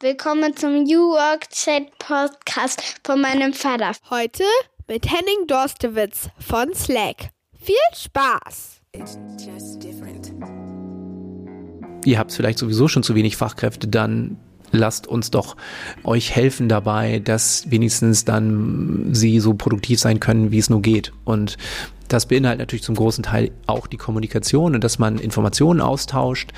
Willkommen zum New Work Chat Podcast von meinem Vater. Heute mit Henning Dorstewitz von Slack. Viel Spaß! Ihr habt vielleicht sowieso schon zu wenig Fachkräfte, dann lasst uns doch euch helfen dabei, dass wenigstens dann sie so produktiv sein können, wie es nur geht. Und das beinhaltet natürlich zum großen Teil auch die Kommunikation und dass man Informationen austauscht.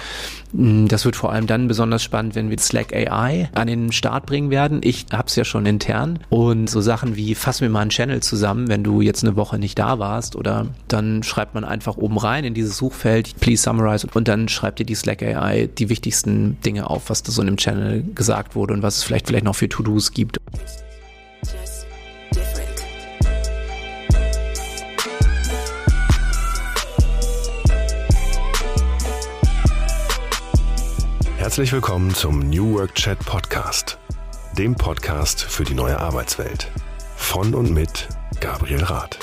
Mm, das wird vor allem dann besonders spannend, wenn wir Slack AI an den Start bringen werden. Ich habe es ja schon intern und so Sachen wie fassen wir mal einen Channel zusammen, wenn du jetzt eine Woche nicht da warst oder dann schreibt man einfach oben rein in dieses Suchfeld please summarize und dann schreibt dir die Slack AI die wichtigsten Dinge auf, was da so in dem Channel gesagt wurde und was es vielleicht vielleicht noch für To-Dos gibt. Herzlich willkommen zum New Work Chat Podcast, dem Podcast für die neue Arbeitswelt. Von und mit Gabriel Rath.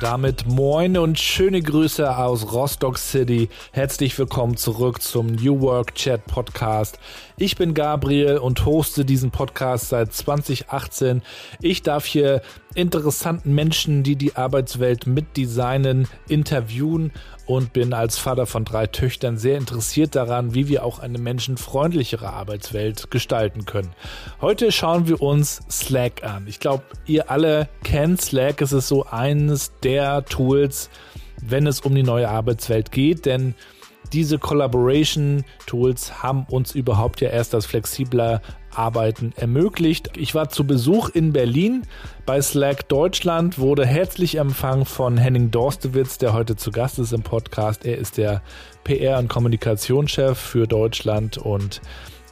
Damit moin und schöne Grüße aus Rostock City. Herzlich willkommen zurück zum New Work Chat Podcast. Ich bin Gabriel und hoste diesen Podcast seit 2018. Ich darf hier interessanten Menschen, die die Arbeitswelt mitdesignen, interviewen und bin als Vater von drei Töchtern sehr interessiert daran, wie wir auch eine menschenfreundlichere Arbeitswelt gestalten können. Heute schauen wir uns Slack an. Ich glaube, ihr alle kennt Slack. Es ist so eines der Tools, wenn es um die neue Arbeitswelt geht, denn diese Collaboration Tools haben uns überhaupt ja erst das flexibler Arbeiten ermöglicht. Ich war zu Besuch in Berlin bei Slack Deutschland, wurde herzlich empfangen von Henning Dorstewitz, der heute zu Gast ist im Podcast. Er ist der PR- und Kommunikationschef für Deutschland und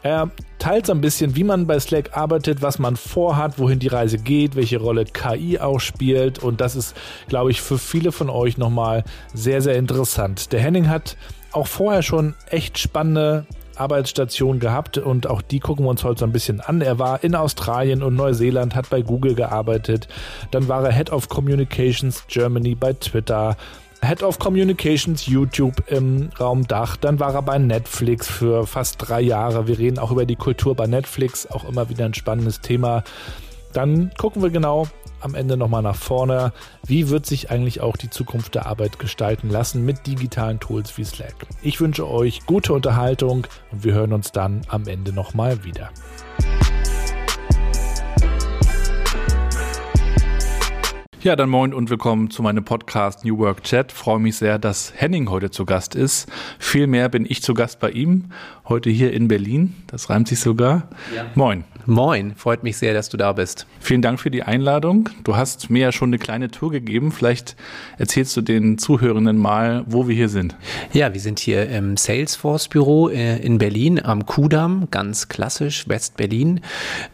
er teilt so ein bisschen, wie man bei Slack arbeitet, was man vorhat, wohin die Reise geht, welche Rolle KI auch spielt. Und das ist, glaube ich, für viele von euch nochmal sehr, sehr interessant. Der Henning hat auch vorher schon echt spannende Arbeitsstation gehabt und auch die gucken wir uns heute so ein bisschen an. Er war in Australien und Neuseeland, hat bei Google gearbeitet. Dann war er Head of Communications Germany bei Twitter. Head of Communications YouTube im Raum Dach. Dann war er bei Netflix für fast drei Jahre. Wir reden auch über die Kultur bei Netflix, auch immer wieder ein spannendes Thema. Dann gucken wir genau, am Ende nochmal nach vorne. Wie wird sich eigentlich auch die Zukunft der Arbeit gestalten lassen mit digitalen Tools wie Slack? Ich wünsche euch gute Unterhaltung und wir hören uns dann am Ende nochmal wieder. Ja, dann moin und willkommen zu meinem Podcast New Work Chat. Freue mich sehr, dass Henning heute zu Gast ist. Vielmehr bin ich zu Gast bei ihm, heute hier in Berlin. Das reimt sich sogar. Ja. Moin. Moin, freut mich sehr, dass du da bist. Vielen Dank für die Einladung. Du hast mir ja schon eine kleine Tour gegeben. Vielleicht erzählst du den Zuhörenden mal, wo wir hier sind. Ja, wir sind hier im Salesforce-Büro äh, in Berlin am Kudamm, ganz klassisch, West-Berlin.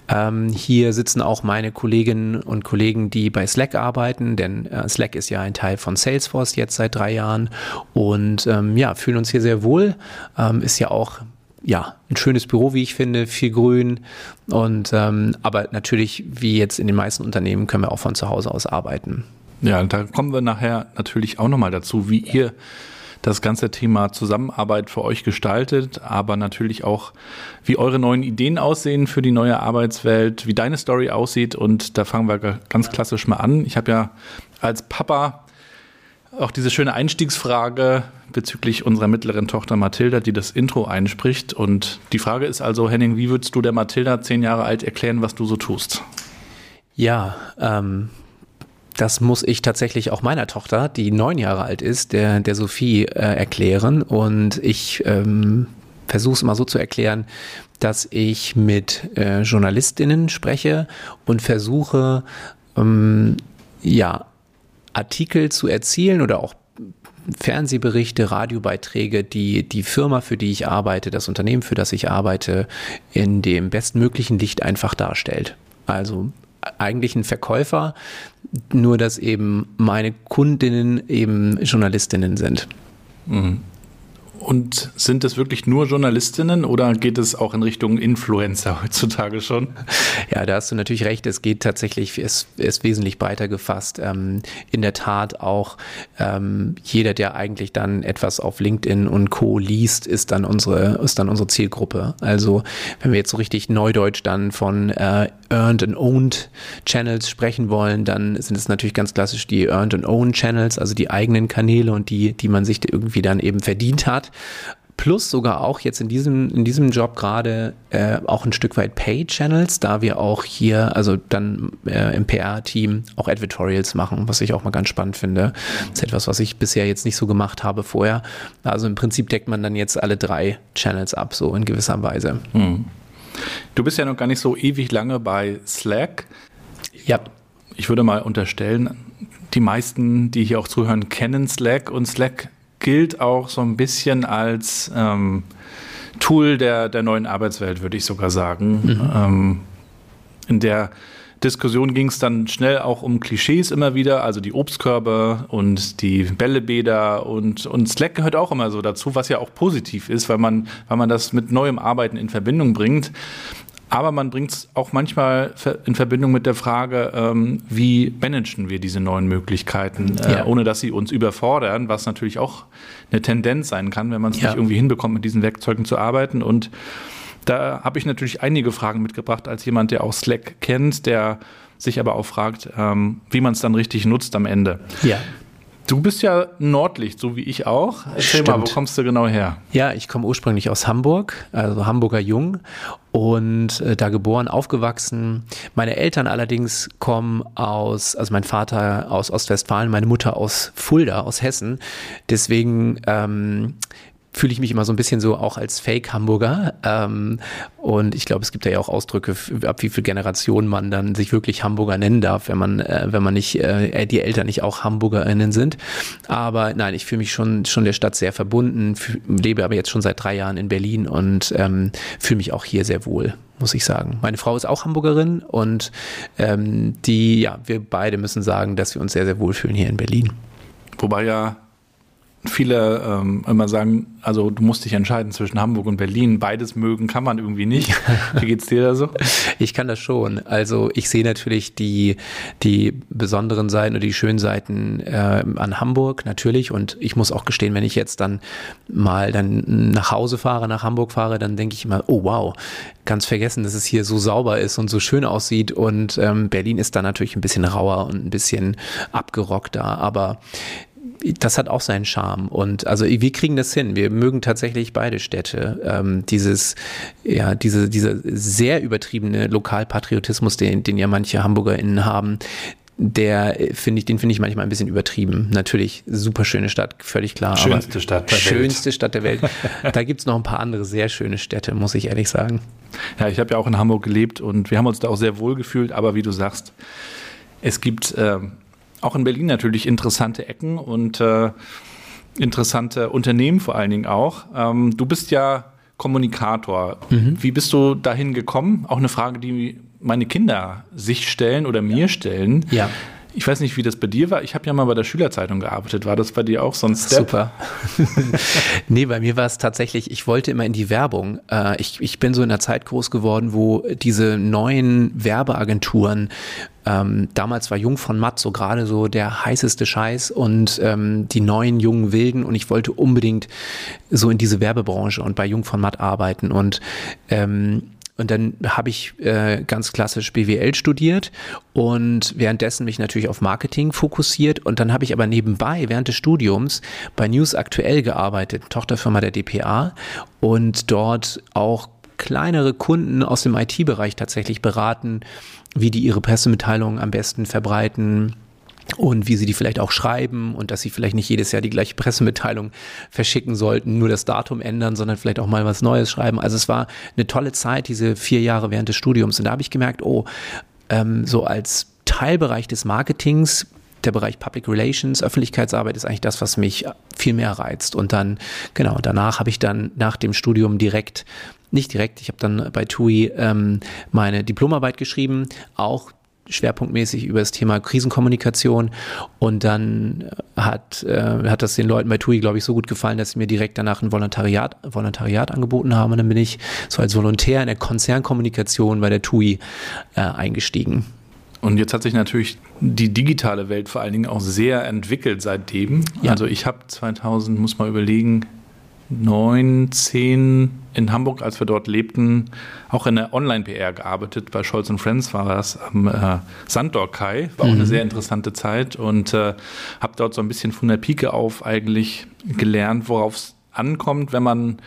Ähm, hier sitzen auch meine Kolleginnen und Kollegen, die bei Slack arbeiten, denn äh, Slack ist ja ein Teil von Salesforce jetzt seit drei Jahren. Und ähm, ja, fühlen uns hier sehr wohl. Ähm, ist ja auch ja, ein schönes Büro, wie ich finde, viel Grün. Und ähm, aber natürlich, wie jetzt in den meisten Unternehmen, können wir auch von zu Hause aus arbeiten. Ja, da kommen wir nachher natürlich auch nochmal dazu, wie ihr das ganze Thema Zusammenarbeit für euch gestaltet, aber natürlich auch, wie eure neuen Ideen aussehen für die neue Arbeitswelt, wie deine Story aussieht. Und da fangen wir ganz klassisch mal an. Ich habe ja als Papa auch diese schöne Einstiegsfrage bezüglich unserer mittleren Tochter Mathilda, die das Intro einspricht. Und die Frage ist also, Henning, wie würdest du der Mathilda, zehn Jahre alt, erklären, was du so tust? Ja, ähm, das muss ich tatsächlich auch meiner Tochter, die neun Jahre alt ist, der, der Sophie äh, erklären. Und ich ähm, versuche es immer so zu erklären, dass ich mit äh, Journalistinnen spreche und versuche, ähm, ja, Artikel zu erzielen oder auch Fernsehberichte, Radiobeiträge, die die Firma, für die ich arbeite, das Unternehmen, für das ich arbeite, in dem bestmöglichen Licht einfach darstellt. Also eigentlich ein Verkäufer, nur dass eben meine Kundinnen eben Journalistinnen sind. Mhm. Und sind es wirklich nur Journalistinnen oder geht es auch in Richtung Influencer heutzutage schon? Ja, da hast du natürlich recht. Es geht tatsächlich, es ist wesentlich breiter gefasst. Ähm, in der Tat auch ähm, jeder, der eigentlich dann etwas auf LinkedIn und Co. liest, ist dann unsere, ist dann unsere Zielgruppe. Also wenn wir jetzt so richtig neudeutsch dann von äh, Earned and Owned Channels sprechen wollen, dann sind es natürlich ganz klassisch die Earned and Owned Channels, also die eigenen Kanäle und die, die man sich irgendwie dann eben verdient hat. Plus sogar auch jetzt in diesem, in diesem Job gerade äh, auch ein Stück weit Pay-Channels, da wir auch hier, also dann äh, im PR-Team auch Advertorials machen, was ich auch mal ganz spannend finde. Das ist etwas, was ich bisher jetzt nicht so gemacht habe vorher. Also im Prinzip deckt man dann jetzt alle drei Channels ab, so in gewisser Weise. Hm. Du bist ja noch gar nicht so ewig lange bei Slack. Ja. Ich würde mal unterstellen, die meisten, die hier auch zuhören, kennen Slack und Slack gilt auch so ein bisschen als ähm, Tool der, der neuen Arbeitswelt, würde ich sogar sagen. Mhm. Ähm, in der Diskussion ging es dann schnell auch um Klischees immer wieder, also die Obstkörbe und die Bällebäder und, und Slack gehört auch immer so dazu, was ja auch positiv ist, weil man, weil man das mit neuem Arbeiten in Verbindung bringt. Aber man bringt es auch manchmal in Verbindung mit der Frage, ähm, wie managen wir diese neuen Möglichkeiten, äh, ja. ohne dass sie uns überfordern, was natürlich auch eine Tendenz sein kann, wenn man es ja. nicht irgendwie hinbekommt, mit diesen Werkzeugen zu arbeiten. Und da habe ich natürlich einige Fragen mitgebracht als jemand, der auch Slack kennt, der sich aber auch fragt, ähm, wie man es dann richtig nutzt am Ende. Ja. Du bist ja Nordlicht, so wie ich auch. Erzähl Stimmt. mal, wo kommst du genau her? Ja, ich komme ursprünglich aus Hamburg, also Hamburger Jung und äh, da geboren, aufgewachsen. Meine Eltern allerdings kommen aus, also mein Vater aus Ostwestfalen, meine Mutter aus Fulda, aus Hessen. Deswegen ähm, fühle ich mich immer so ein bisschen so auch als Fake-Hamburger. Ähm, und ich glaube, es gibt ja auch Ausdrücke, ab wie viel Generationen man dann sich wirklich Hamburger nennen darf, wenn man, äh, wenn man nicht, äh, die Eltern nicht auch HamburgerInnen sind. Aber nein, ich fühle mich schon, schon der Stadt sehr verbunden, lebe aber jetzt schon seit drei Jahren in Berlin und ähm, fühle mich auch hier sehr wohl muss ich sagen. Meine Frau ist auch Hamburgerin und ähm, die, ja, wir beide müssen sagen, dass wir uns sehr, sehr wohlfühlen hier in Berlin. Wobei ja viele ähm, immer sagen, also du musst dich entscheiden zwischen Hamburg und Berlin. Beides mögen kann man irgendwie nicht. Wie geht's dir da so? Ich kann das schon. Also ich sehe natürlich die, die besonderen Seiten oder die schönen Seiten äh, an Hamburg natürlich. Und ich muss auch gestehen, wenn ich jetzt dann mal dann nach Hause fahre, nach Hamburg fahre, dann denke ich immer, oh wow, ganz vergessen, dass es hier so sauber ist und so schön aussieht. Und ähm, Berlin ist da natürlich ein bisschen rauer und ein bisschen abgerockter. Aber das hat auch seinen Charme. Und also wir kriegen das hin. Wir mögen tatsächlich beide Städte. Ähm, dieses, ja, diese, dieser sehr übertriebene Lokalpatriotismus, den, den ja manche HamburgerInnen haben, der finde ich, den finde ich manchmal ein bisschen übertrieben. Natürlich, super schöne Stadt, völlig klar. Schönste Stadt der Welt. Schönste Stadt der Welt. da gibt's noch ein paar andere sehr schöne Städte, muss ich ehrlich sagen. Ja, ich habe ja auch in Hamburg gelebt und wir haben uns da auch sehr wohl gefühlt, aber wie du sagst, es gibt ähm, auch in Berlin natürlich interessante Ecken und äh, interessante Unternehmen vor allen Dingen auch. Ähm, du bist ja Kommunikator. Mhm. Wie bist du dahin gekommen? Auch eine Frage, die meine Kinder sich stellen oder mir ja. stellen. Ja. Ich weiß nicht, wie das bei dir war. Ich habe ja mal bei der Schülerzeitung gearbeitet. War das bei dir auch so ein Step? Super. nee, bei mir war es tatsächlich, ich wollte immer in die Werbung. Äh, ich, ich bin so in einer Zeit groß geworden, wo diese neuen Werbeagenturen ähm, damals war Jung von Matt so gerade so der heißeste Scheiß und ähm, die neuen jungen Wilden und ich wollte unbedingt so in diese Werbebranche und bei Jung von Matt arbeiten und ähm, und dann habe ich äh, ganz klassisch BWL studiert und währenddessen mich natürlich auf Marketing fokussiert. Und dann habe ich aber nebenbei während des Studiums bei News Aktuell gearbeitet, Tochterfirma der DPA und dort auch kleinere Kunden aus dem IT-Bereich tatsächlich beraten, wie die ihre Pressemitteilungen am besten verbreiten, und wie sie die vielleicht auch schreiben und dass sie vielleicht nicht jedes Jahr die gleiche Pressemitteilung verschicken sollten, nur das Datum ändern, sondern vielleicht auch mal was Neues schreiben. Also es war eine tolle Zeit, diese vier Jahre während des Studiums. Und da habe ich gemerkt, oh, ähm, so als Teilbereich des Marketings der Bereich Public Relations, Öffentlichkeitsarbeit ist eigentlich das, was mich viel mehr reizt. Und dann, genau, danach habe ich dann nach dem Studium direkt nicht direkt. Ich habe dann bei TUI ähm, meine Diplomarbeit geschrieben, auch schwerpunktmäßig über das Thema Krisenkommunikation und dann hat, äh, hat das den Leuten bei TUI, glaube ich, so gut gefallen, dass sie mir direkt danach ein Volontariat, Volontariat angeboten haben und dann bin ich so als Volontär in der Konzernkommunikation bei der TUI äh, eingestiegen. Und jetzt hat sich natürlich die digitale Welt vor allen Dingen auch sehr entwickelt seitdem. Ja. Also ich habe 2000, muss mal überlegen, 9, 10 in Hamburg, als wir dort lebten, auch in der Online-PR gearbeitet. Bei Scholz Friends war das am äh, Sandorkai. War auch eine mhm. sehr interessante Zeit und äh, habe dort so ein bisschen von der Pike auf eigentlich gelernt, worauf es ankommt, wenn man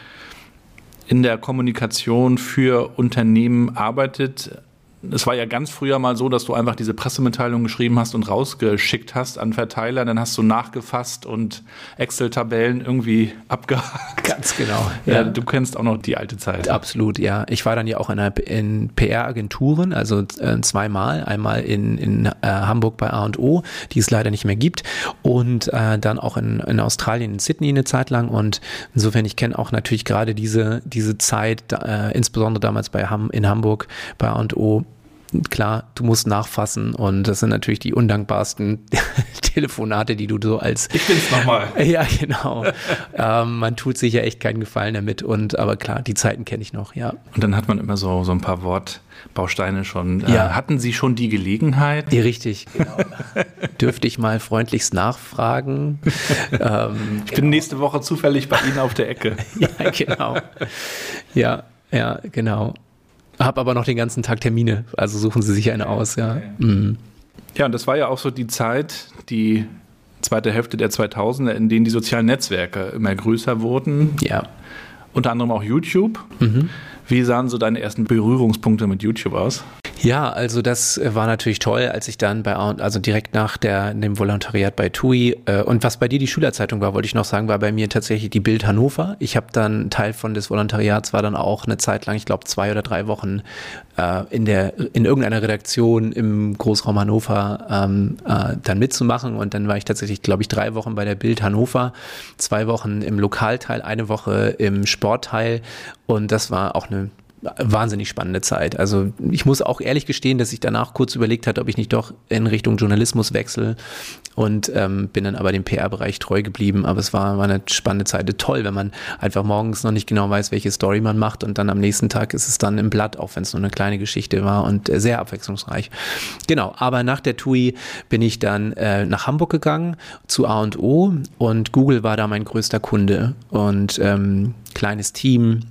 in der Kommunikation für Unternehmen arbeitet es war ja ganz früher mal so, dass du einfach diese Pressemitteilung geschrieben hast und rausgeschickt hast an Verteiler, dann hast du nachgefasst und Excel-Tabellen irgendwie abgehakt. Ganz genau. Ja, ja, du kennst auch noch die alte Zeit. Absolut, ja. Ich war dann ja auch in, in PR-Agenturen, also äh, zweimal. Einmal in, in äh, Hamburg bei A&O, die es leider nicht mehr gibt und äh, dann auch in, in Australien, in Sydney eine Zeit lang und insofern, ich kenne auch natürlich gerade diese, diese Zeit, äh, insbesondere damals bei Ham, in Hamburg bei A&O klar, du musst nachfassen und das sind natürlich die undankbarsten Telefonate, die du so als. Ich bin's nochmal. Ja, genau. ähm, man tut sich ja echt keinen Gefallen damit und aber klar, die Zeiten kenne ich noch, ja. Und dann hat man immer so, so ein paar Wortbausteine schon. Äh, ja. hatten Sie schon die Gelegenheit? Ja, richtig, genau. Dürfte ich mal freundlichst nachfragen? ähm, ich bin genau. nächste Woche zufällig bei Ihnen auf der Ecke. ja, genau. Ja, ja, genau. Hab aber noch den ganzen Tag Termine, also suchen Sie sich eine aus, ja. Mhm. Ja, und das war ja auch so die Zeit, die zweite Hälfte der 2000er, in denen die sozialen Netzwerke immer größer wurden. Ja. Unter anderem auch YouTube. Mhm. Wie sahen so deine ersten Berührungspunkte mit YouTube aus? Ja, also das äh, war natürlich toll, als ich dann bei, also direkt nach der, dem Volontariat bei TUI äh, und was bei dir die Schülerzeitung war, wollte ich noch sagen, war bei mir tatsächlich die Bild Hannover. Ich habe dann Teil von des Volontariats war dann auch eine Zeit lang, ich glaube zwei oder drei Wochen äh, in der in irgendeiner Redaktion im Großraum Hannover ähm, äh, dann mitzumachen. Und dann war ich tatsächlich, glaube ich, drei Wochen bei der Bild Hannover, zwei Wochen im Lokalteil, eine Woche im Sportteil. Und das war auch eine wahnsinnig spannende Zeit. Also ich muss auch ehrlich gestehen, dass ich danach kurz überlegt hatte, ob ich nicht doch in Richtung Journalismus wechsle und ähm, bin dann aber dem PR-Bereich treu geblieben. Aber es war, war eine spannende Zeit. Toll, wenn man einfach morgens noch nicht genau weiß, welche Story man macht und dann am nächsten Tag ist es dann im Blatt, auch wenn es nur eine kleine Geschichte war und äh, sehr abwechslungsreich. Genau, aber nach der TUI bin ich dann äh, nach Hamburg gegangen zu A&O und Google war da mein größter Kunde und ähm, kleines Team,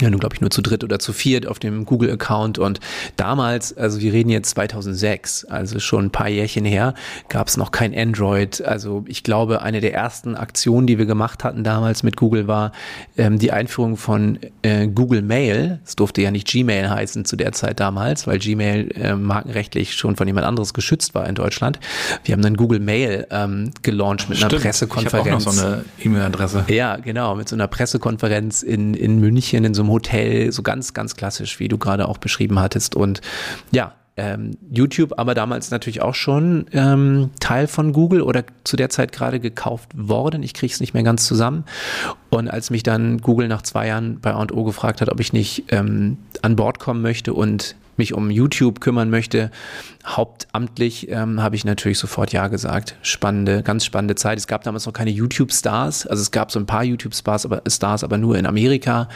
ja, nun glaube ich nur zu dritt oder zu viert auf dem Google-Account und damals, also wir reden jetzt 2006, also schon ein paar Jährchen her, gab es noch kein Android. Also ich glaube, eine der ersten Aktionen, die wir gemacht hatten damals mit Google war ähm, die Einführung von äh, Google Mail. Es durfte ja nicht Gmail heißen zu der Zeit damals, weil Gmail äh, markenrechtlich schon von jemand anderes geschützt war in Deutschland. Wir haben dann Google Mail ähm, gelauncht mit Stimmt. einer Pressekonferenz. Ich auch noch so eine E-Mail-Adresse. Ja, genau, mit so einer Pressekonferenz in, in München in so einem Hotel, so ganz, ganz klassisch, wie du gerade auch beschrieben hattest. Und ja, ähm, YouTube aber damals natürlich auch schon ähm, Teil von Google oder zu der Zeit gerade gekauft worden. Ich kriege es nicht mehr ganz zusammen. Und als mich dann Google nach zwei Jahren bei A&O gefragt hat, ob ich nicht ähm, an Bord kommen möchte und mich um YouTube kümmern möchte, hauptamtlich, ähm, habe ich natürlich sofort Ja gesagt. Spannende, ganz spannende Zeit. Es gab damals noch keine YouTube-Stars. Also es gab so ein paar YouTube-Stars, aber, Stars, aber nur in Amerika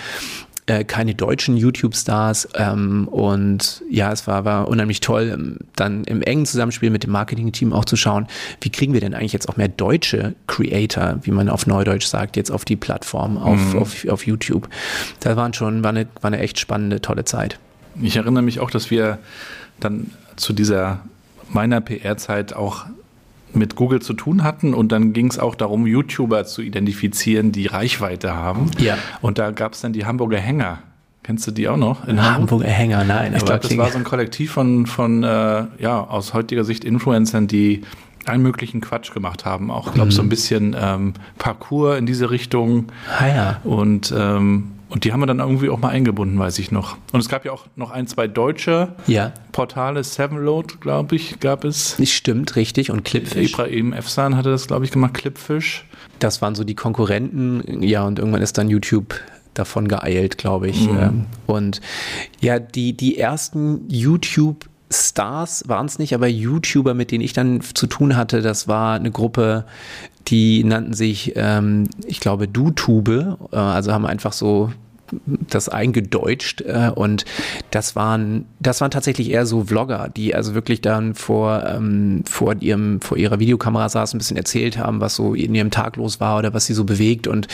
äh, keine deutschen YouTube-Stars ähm, und ja, es war, war unheimlich toll, ähm, dann im engen Zusammenspiel mit dem Marketing-Team auch zu schauen, wie kriegen wir denn eigentlich jetzt auch mehr deutsche Creator, wie man auf Neudeutsch sagt, jetzt auf die Plattform, auf, mhm. auf, auf YouTube. Da waren schon, war eine, war eine echt spannende, tolle Zeit. Ich erinnere mich auch, dass wir dann zu dieser meiner PR-Zeit auch mit Google zu tun hatten und dann ging es auch darum, YouTuber zu identifizieren, die Reichweite haben. Ja. Und da gab es dann die Hamburger Hänger. Kennst du die auch noch? In Hamburger Hänger, nein. Ich glaube, das war so ein Kollektiv von, von äh, ja, aus heutiger Sicht Influencern, die allen möglichen Quatsch gemacht haben. Auch, glaube ich, mhm. so ein bisschen ähm, Parcours in diese Richtung. Ah, ja. Und ähm, und die haben wir dann irgendwie auch mal eingebunden, weiß ich noch. Und es gab ja auch noch ein, zwei deutsche ja. Portale, Sevenload, glaube ich, gab es. Stimmt, richtig. Und Clipfish. Ibrahim Efsan hatte das, glaube ich, gemacht, Clipfish. Das waren so die Konkurrenten. Ja, und irgendwann ist dann YouTube davon geeilt, glaube ich. Mhm. Ähm, und ja, die, die ersten YouTube Stars waren es nicht, aber YouTuber, mit denen ich dann zu tun hatte, das war eine Gruppe, die nannten sich, ähm, ich glaube, DuTube, äh, also haben einfach so das eingedeutscht äh, und das waren das waren tatsächlich eher so Vlogger, die also wirklich dann vor ähm, vor ihrem vor ihrer Videokamera saßen, ein bisschen erzählt haben, was so in ihrem Tag los war oder was sie so bewegt und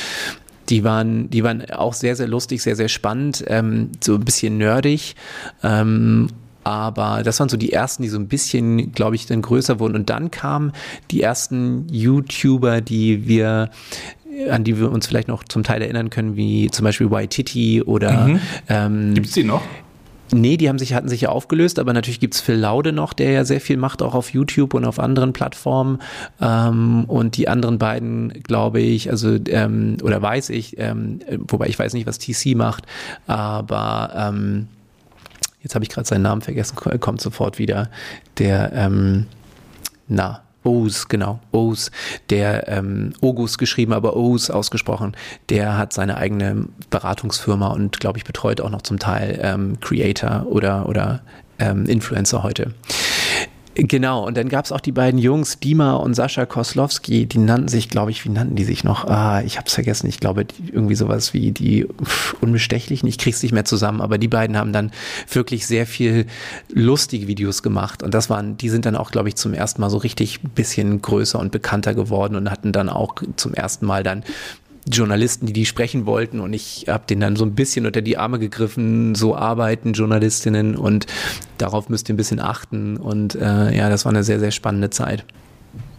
die waren, die waren auch sehr, sehr lustig, sehr, sehr spannend, ähm, so ein bisschen nerdig. Ähm, aber das waren so die ersten, die so ein bisschen, glaube ich, dann größer wurden. Und dann kamen die ersten YouTuber, die wir an die wir uns vielleicht noch zum Teil erinnern können, wie zum Beispiel Waititi oder mhm. ähm, Gibt es die noch? Nee, die haben sich, hatten sich ja aufgelöst, aber natürlich gibt's Phil Laude noch, der ja sehr viel macht, auch auf YouTube und auf anderen Plattformen. Ähm, und die anderen beiden, glaube ich, also ähm, oder weiß ich, ähm, wobei ich weiß nicht, was TC macht, aber ähm, jetzt habe ich gerade seinen Namen vergessen, kommt sofort wieder. Der, ähm, na, O's, genau, O's, der ähm, Ogus geschrieben, aber O's ausgesprochen, der hat seine eigene Beratungsfirma und glaube ich betreut auch noch zum Teil ähm, Creator oder, oder ähm, Influencer heute. Genau, und dann gab es auch die beiden Jungs, Dima und Sascha Koslowski, die nannten sich, glaube ich, wie nannten die sich noch? Ah, ich habe es vergessen, ich glaube, die, irgendwie sowas wie die pff, Unbestechlichen, ich krieg's nicht mehr zusammen, aber die beiden haben dann wirklich sehr viel lustige Videos gemacht und das waren, die sind dann auch, glaube ich, zum ersten Mal so richtig bisschen größer und bekannter geworden und hatten dann auch zum ersten Mal dann Journalisten, die die sprechen wollten. Und ich habe denen dann so ein bisschen unter die Arme gegriffen, so arbeiten Journalistinnen und darauf müsst ihr ein bisschen achten. Und äh, ja, das war eine sehr, sehr spannende Zeit.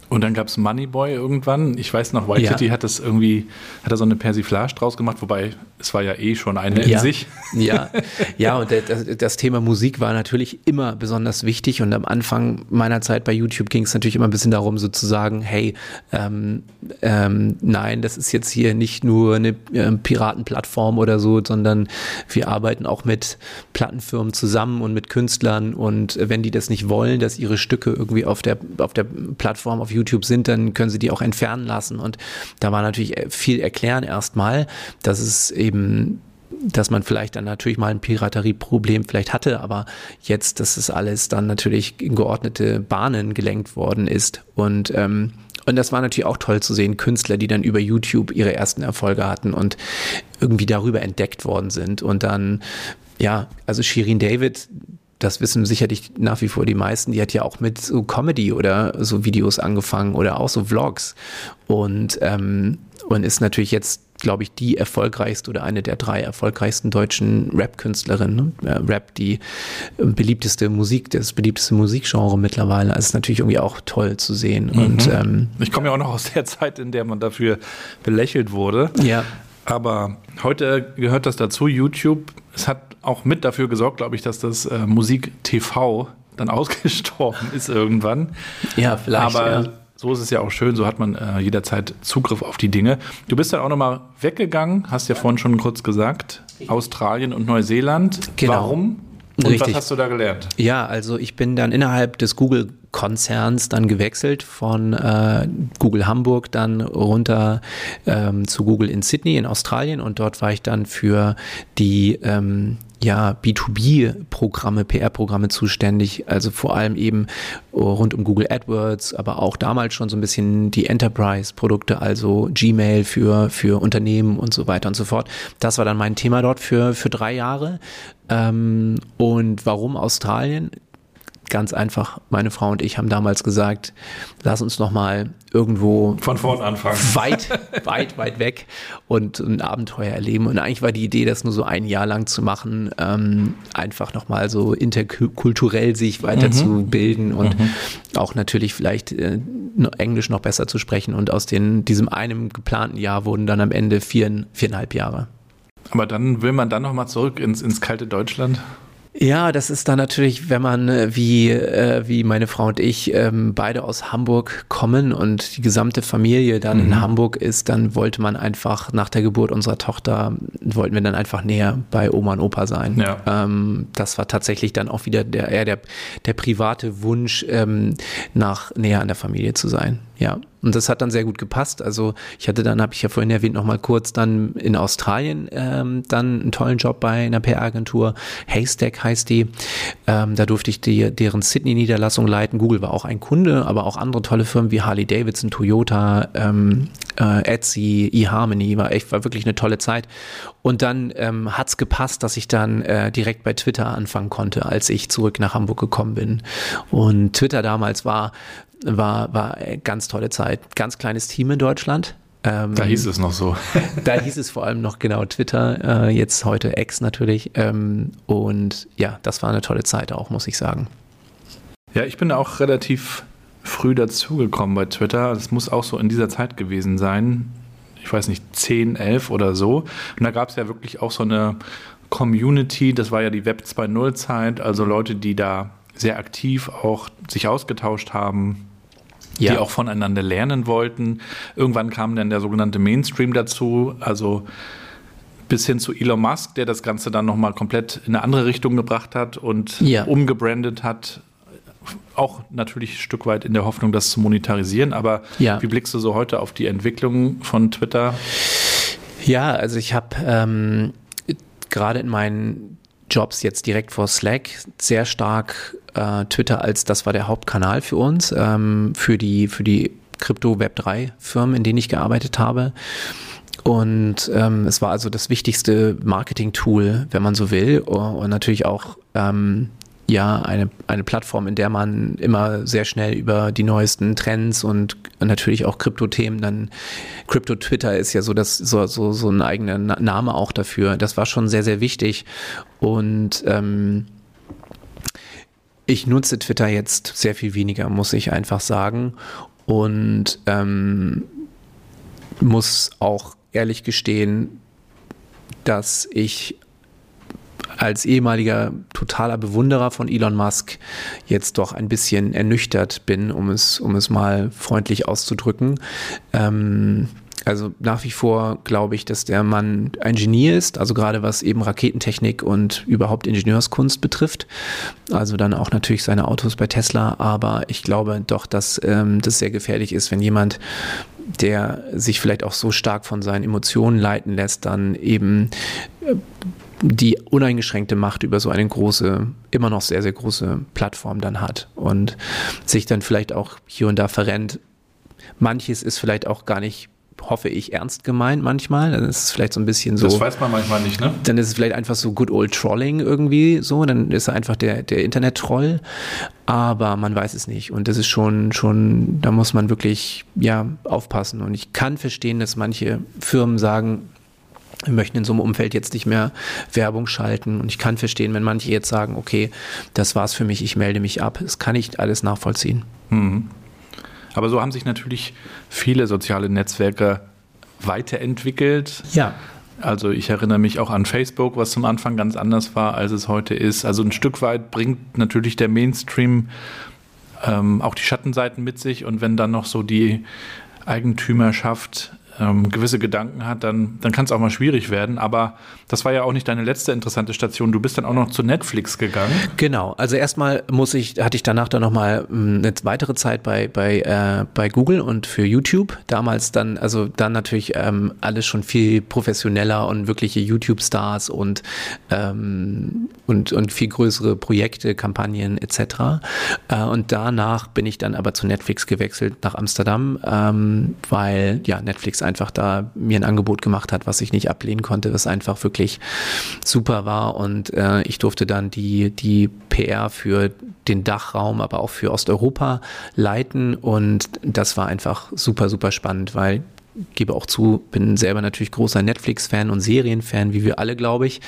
Und dann gab es Moneyboy irgendwann. Ich weiß noch, White ja. City hat das irgendwie, hat er so eine Persiflage draus gemacht, wobei es war ja eh schon eine ja. in sich. Ja, ja, und das, das, Thema Musik war natürlich immer besonders wichtig. Und am Anfang meiner Zeit bei YouTube ging es natürlich immer ein bisschen darum, sozusagen, hey, ähm, ähm, nein, das ist jetzt hier nicht nur eine äh, Piratenplattform oder so, sondern wir arbeiten auch mit Plattenfirmen zusammen und mit Künstlern. Und wenn die das nicht wollen, dass ihre Stücke irgendwie auf der, auf der Plattform auf YouTube YouTube sind, dann können sie die auch entfernen lassen. Und da war natürlich viel erklären erstmal, dass es eben dass man vielleicht dann natürlich mal ein Piraterieproblem vielleicht hatte, aber jetzt, dass es alles dann natürlich in geordnete Bahnen gelenkt worden ist und ähm, und das war natürlich auch toll zu sehen, Künstler, die dann über YouTube ihre ersten Erfolge hatten und irgendwie darüber entdeckt worden sind. Und dann, ja, also Shirin David, das wissen sicherlich nach wie vor die meisten, die hat ja auch mit so Comedy oder so Videos angefangen oder auch so Vlogs und, ähm, und ist natürlich jetzt, glaube ich, die erfolgreichste oder eine der drei erfolgreichsten deutschen Rap-Künstlerinnen. Ne? Rap, die beliebteste Musik, das beliebteste Musikgenre mittlerweile. Also ist natürlich irgendwie auch toll zu sehen. Mhm. Und, ähm, ich komme ja auch noch aus der Zeit, in der man dafür belächelt wurde. Ja. Aber heute gehört das dazu, YouTube. Es hat auch mit dafür gesorgt, glaube ich, dass das äh, Musik-TV dann ausgestorben ist irgendwann. Ja, vielleicht. Aber ja. so ist es ja auch schön, so hat man äh, jederzeit Zugriff auf die Dinge. Du bist dann auch nochmal weggegangen, hast ja vorhin schon kurz gesagt, Australien und Neuseeland. Genau. Warum? Und Richtig. was hast du da gelernt? Ja, also ich bin dann innerhalb des Google Konzerns dann gewechselt von äh, Google Hamburg dann runter ähm, zu Google in Sydney in Australien und dort war ich dann für die ähm, ja, B2B-Programme, PR-Programme zuständig, also vor allem eben rund um Google AdWords, aber auch damals schon so ein bisschen die Enterprise-Produkte, also Gmail für, für Unternehmen und so weiter und so fort. Das war dann mein Thema dort für, für drei Jahre. Ähm, und warum Australien? Ganz einfach, meine Frau und ich haben damals gesagt, lass uns noch mal irgendwo von vorn anfangen. Weit, weit, weit weg und ein Abenteuer erleben. Und eigentlich war die Idee, das nur so ein Jahr lang zu machen, ähm, einfach noch mal so interkulturell sich weiterzubilden mhm. und mhm. auch natürlich vielleicht äh, Englisch noch besser zu sprechen. Und aus den, diesem einem geplanten Jahr wurden dann am Ende vier, viereinhalb Jahre. Aber dann will man dann noch mal zurück ins, ins kalte Deutschland? Ja, das ist dann natürlich, wenn man äh, wie, äh, wie meine Frau und ich ähm, beide aus Hamburg kommen und die gesamte Familie dann mhm. in Hamburg ist, dann wollte man einfach nach der Geburt unserer Tochter, wollten wir dann einfach näher bei Oma und Opa sein. Ja. Ähm, das war tatsächlich dann auch wieder der, eher der, der private Wunsch, ähm, nach näher an der Familie zu sein. Ja, und das hat dann sehr gut gepasst. Also ich hatte dann, habe ich ja vorhin erwähnt, noch mal kurz dann in Australien ähm, dann einen tollen Job bei einer PR-Agentur. Haystack heißt die. Ähm, da durfte ich die, deren Sydney-Niederlassung leiten. Google war auch ein Kunde, aber auch andere tolle Firmen wie Harley Davidson, Toyota, ähm, äh, Etsy, eHarmony. War echt, war wirklich eine tolle Zeit. Und dann ähm, hat es gepasst, dass ich dann äh, direkt bei Twitter anfangen konnte, als ich zurück nach Hamburg gekommen bin. Und Twitter damals war war, war ganz tolle Zeit. Ganz kleines Team in Deutschland. Ähm, da hieß es noch so. da hieß es vor allem noch genau Twitter, äh, jetzt heute X natürlich. Ähm, und ja, das war eine tolle Zeit auch, muss ich sagen. Ja, ich bin auch relativ früh dazugekommen bei Twitter. Das muss auch so in dieser Zeit gewesen sein. Ich weiß nicht, 10, 11 oder so. Und da gab es ja wirklich auch so eine Community. Das war ja die Web 2.0 Zeit. Also Leute, die da sehr aktiv auch sich ausgetauscht haben, ja. die auch voneinander lernen wollten. Irgendwann kam dann der sogenannte Mainstream dazu, also bis hin zu Elon Musk, der das Ganze dann nochmal komplett in eine andere Richtung gebracht hat und ja. umgebrandet hat. Auch natürlich ein Stück weit in der Hoffnung, das zu monetarisieren. Aber ja. wie blickst du so heute auf die Entwicklung von Twitter? Ja, also ich habe ähm, gerade in meinen Jobs jetzt direkt vor Slack sehr stark äh, Twitter als das war der Hauptkanal für uns, ähm, für die, für die Krypto Web 3 Firmen, in denen ich gearbeitet habe. Und ähm, es war also das wichtigste Marketing-Tool, wenn man so will. Und natürlich auch ähm, ja eine, eine Plattform, in der man immer sehr schnell über die neuesten Trends und natürlich auch Krypto-Themen dann Krypto-Twitter ist ja so das so, so, so ein eigener Name auch dafür. Das war schon sehr, sehr wichtig. Und ähm, ich nutze Twitter jetzt sehr viel weniger, muss ich einfach sagen. Und ähm, muss auch ehrlich gestehen, dass ich als ehemaliger totaler Bewunderer von Elon Musk jetzt doch ein bisschen ernüchtert bin, um es, um es mal freundlich auszudrücken. Ähm, also nach wie vor glaube ich, dass der Mann ein Genie ist, also gerade was eben Raketentechnik und überhaupt Ingenieurskunst betrifft. Also dann auch natürlich seine Autos bei Tesla, aber ich glaube doch, dass ähm, das sehr gefährlich ist, wenn jemand der sich vielleicht auch so stark von seinen Emotionen leiten lässt, dann eben äh, die uneingeschränkte Macht über so eine große, immer noch sehr, sehr große Plattform dann hat und sich dann vielleicht auch hier und da verrennt. Manches ist vielleicht auch gar nicht hoffe ich, ernst gemeint manchmal. Dann ist es vielleicht so ein bisschen so. Das weiß man manchmal nicht, ne? Dann ist es vielleicht einfach so good old Trolling irgendwie so. Dann ist er einfach der, der Internet-Troll. Aber man weiß es nicht. Und das ist schon, schon, da muss man wirklich, ja, aufpassen. Und ich kann verstehen, dass manche Firmen sagen, wir möchten in so einem Umfeld jetzt nicht mehr Werbung schalten. Und ich kann verstehen, wenn manche jetzt sagen, okay, das war's für mich, ich melde mich ab. Das kann ich alles nachvollziehen. Mhm. Aber so haben sich natürlich viele soziale Netzwerke weiterentwickelt. Ja. Also ich erinnere mich auch an Facebook, was zum Anfang ganz anders war, als es heute ist. Also ein Stück weit bringt natürlich der Mainstream ähm, auch die Schattenseiten mit sich. Und wenn dann noch so die Eigentümerschaft ähm, gewisse Gedanken hat, dann, dann kann es auch mal schwierig werden. Aber das war ja auch nicht deine letzte interessante Station. Du bist dann auch noch zu Netflix gegangen. Genau. Also erstmal muss ich, hatte ich danach dann nochmal hm, eine weitere Zeit bei, bei, äh, bei Google und für YouTube. Damals dann, also dann natürlich ähm, alles schon viel professioneller und wirkliche YouTube-Stars und, ähm, und, und viel größere Projekte, Kampagnen etc. Äh, und danach bin ich dann aber zu Netflix gewechselt nach Amsterdam, ähm, weil ja Netflix einfach da mir ein Angebot gemacht hat, was ich nicht ablehnen konnte, was einfach wirklich super war. Und äh, ich durfte dann die, die PR für den Dachraum, aber auch für Osteuropa leiten. Und das war einfach super, super spannend, weil gebe auch zu, bin selber natürlich großer Netflix-Fan und Serienfan, wie wir alle, glaube ich.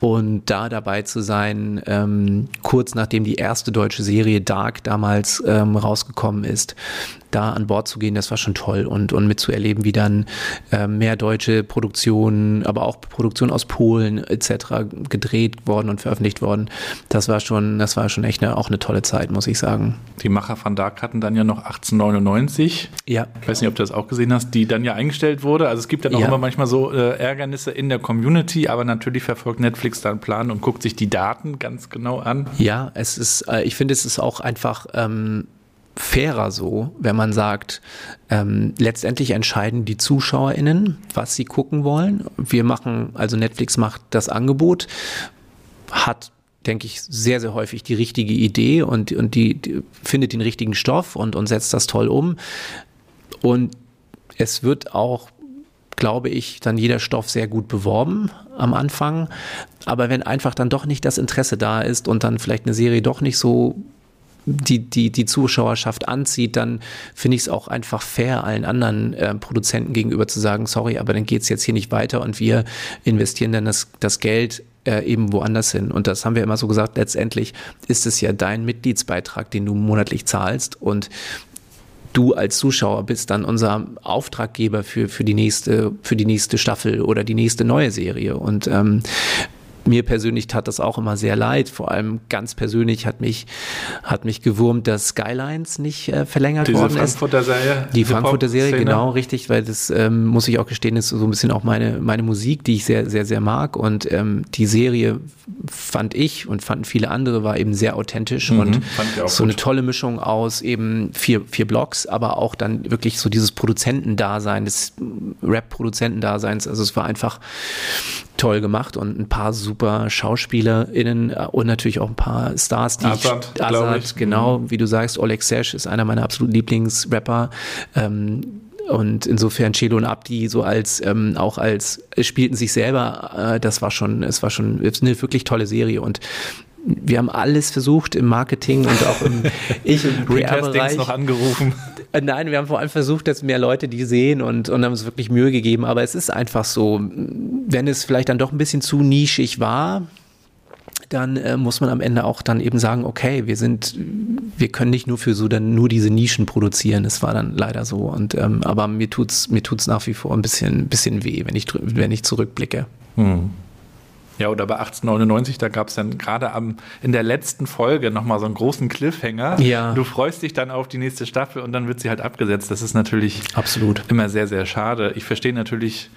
Und da dabei zu sein, ähm, kurz nachdem die erste deutsche Serie Dark damals ähm, rausgekommen ist, da an Bord zu gehen, das war schon toll und, und mitzuerleben, wie dann äh, mehr deutsche Produktionen, aber auch Produktionen aus Polen etc. gedreht worden und veröffentlicht worden. Das war schon, das war schon echt eine, auch eine tolle Zeit, muss ich sagen. Die Macher von Dark hatten dann ja noch 1899. Ja. Ich weiß nicht, ob du das auch gesehen hast, die dann ja eingestellt wurde. Also es gibt dann auch ja. immer manchmal so äh, Ärgernisse in der Community, aber natürlich verfolgt Netflix da einen Plan und guckt sich die Daten ganz genau an. Ja, es ist, äh, ich finde, es ist auch einfach ähm, fairer so, wenn man sagt, ähm, letztendlich entscheiden die ZuschauerInnen, was sie gucken wollen. Wir machen, also Netflix macht das Angebot, hat denke ich, sehr, sehr häufig die richtige Idee und, und die, die findet den richtigen Stoff und, und setzt das toll um. Und es wird auch, glaube ich, dann jeder Stoff sehr gut beworben am Anfang. Aber wenn einfach dann doch nicht das Interesse da ist und dann vielleicht eine Serie doch nicht so die, die, die Zuschauerschaft anzieht, dann finde ich es auch einfach fair, allen anderen äh, Produzenten gegenüber zu sagen, sorry, aber dann geht es jetzt hier nicht weiter und wir investieren dann das, das Geld äh, eben woanders hin. Und das haben wir immer so gesagt, letztendlich ist es ja dein Mitgliedsbeitrag, den du monatlich zahlst und du als Zuschauer bist dann unser Auftraggeber für, für die nächste, für die nächste Staffel oder die nächste neue Serie. Und ähm, mir persönlich tat das auch immer sehr leid. Vor allem ganz persönlich hat mich, hat mich gewurmt, dass Skylines nicht äh, verlängert Diese worden Frankfurter ist. Serie, die Frankfurter Serie, genau, richtig, weil das ähm, muss ich auch gestehen, ist so ein bisschen auch meine, meine Musik, die ich sehr, sehr, sehr mag. Und ähm, die Serie fand ich und fanden viele andere war eben sehr authentisch Mhm, und so gut. eine tolle Mischung aus eben vier, vier Blocks, aber auch dann wirklich so dieses Produzentendasein, des Rap-Produzentendaseins. Also es war einfach toll gemacht und ein paar super SchauspielerInnen äh, und natürlich auch ein paar Stars, die Azad, ich, Azad, ich. genau, wie du sagst, Oleg Sesh ist einer meiner absoluten Lieblingsrapper. Ähm, und insofern Chelo und Abdi so als ähm, auch als spielten sich selber, äh, das war schon, es war schon es ist eine wirklich tolle Serie und wir haben alles versucht im Marketing und auch im ich im PR-Bereich. noch angerufen. Äh, Nein, wir haben vor allem versucht, dass mehr Leute die sehen und, und haben uns wirklich Mühe gegeben. Aber es ist einfach so, wenn es vielleicht dann doch ein bisschen zu nischig war, dann äh, muss man am Ende auch dann eben sagen, okay, wir sind, wir können nicht nur für so dann nur diese Nischen produzieren. Es war dann leider so. Und ähm, aber mir tut's mir tut's nach wie vor ein bisschen, bisschen weh, wenn ich wenn ich zurückblicke. Ja, oder bei 1899, da gab es dann gerade am in der letzten Folge nochmal so einen großen Cliffhanger. Ja. Du freust dich dann auf die nächste Staffel und dann wird sie halt abgesetzt. Das ist natürlich Absolut. immer sehr, sehr schade. Ich verstehe natürlich,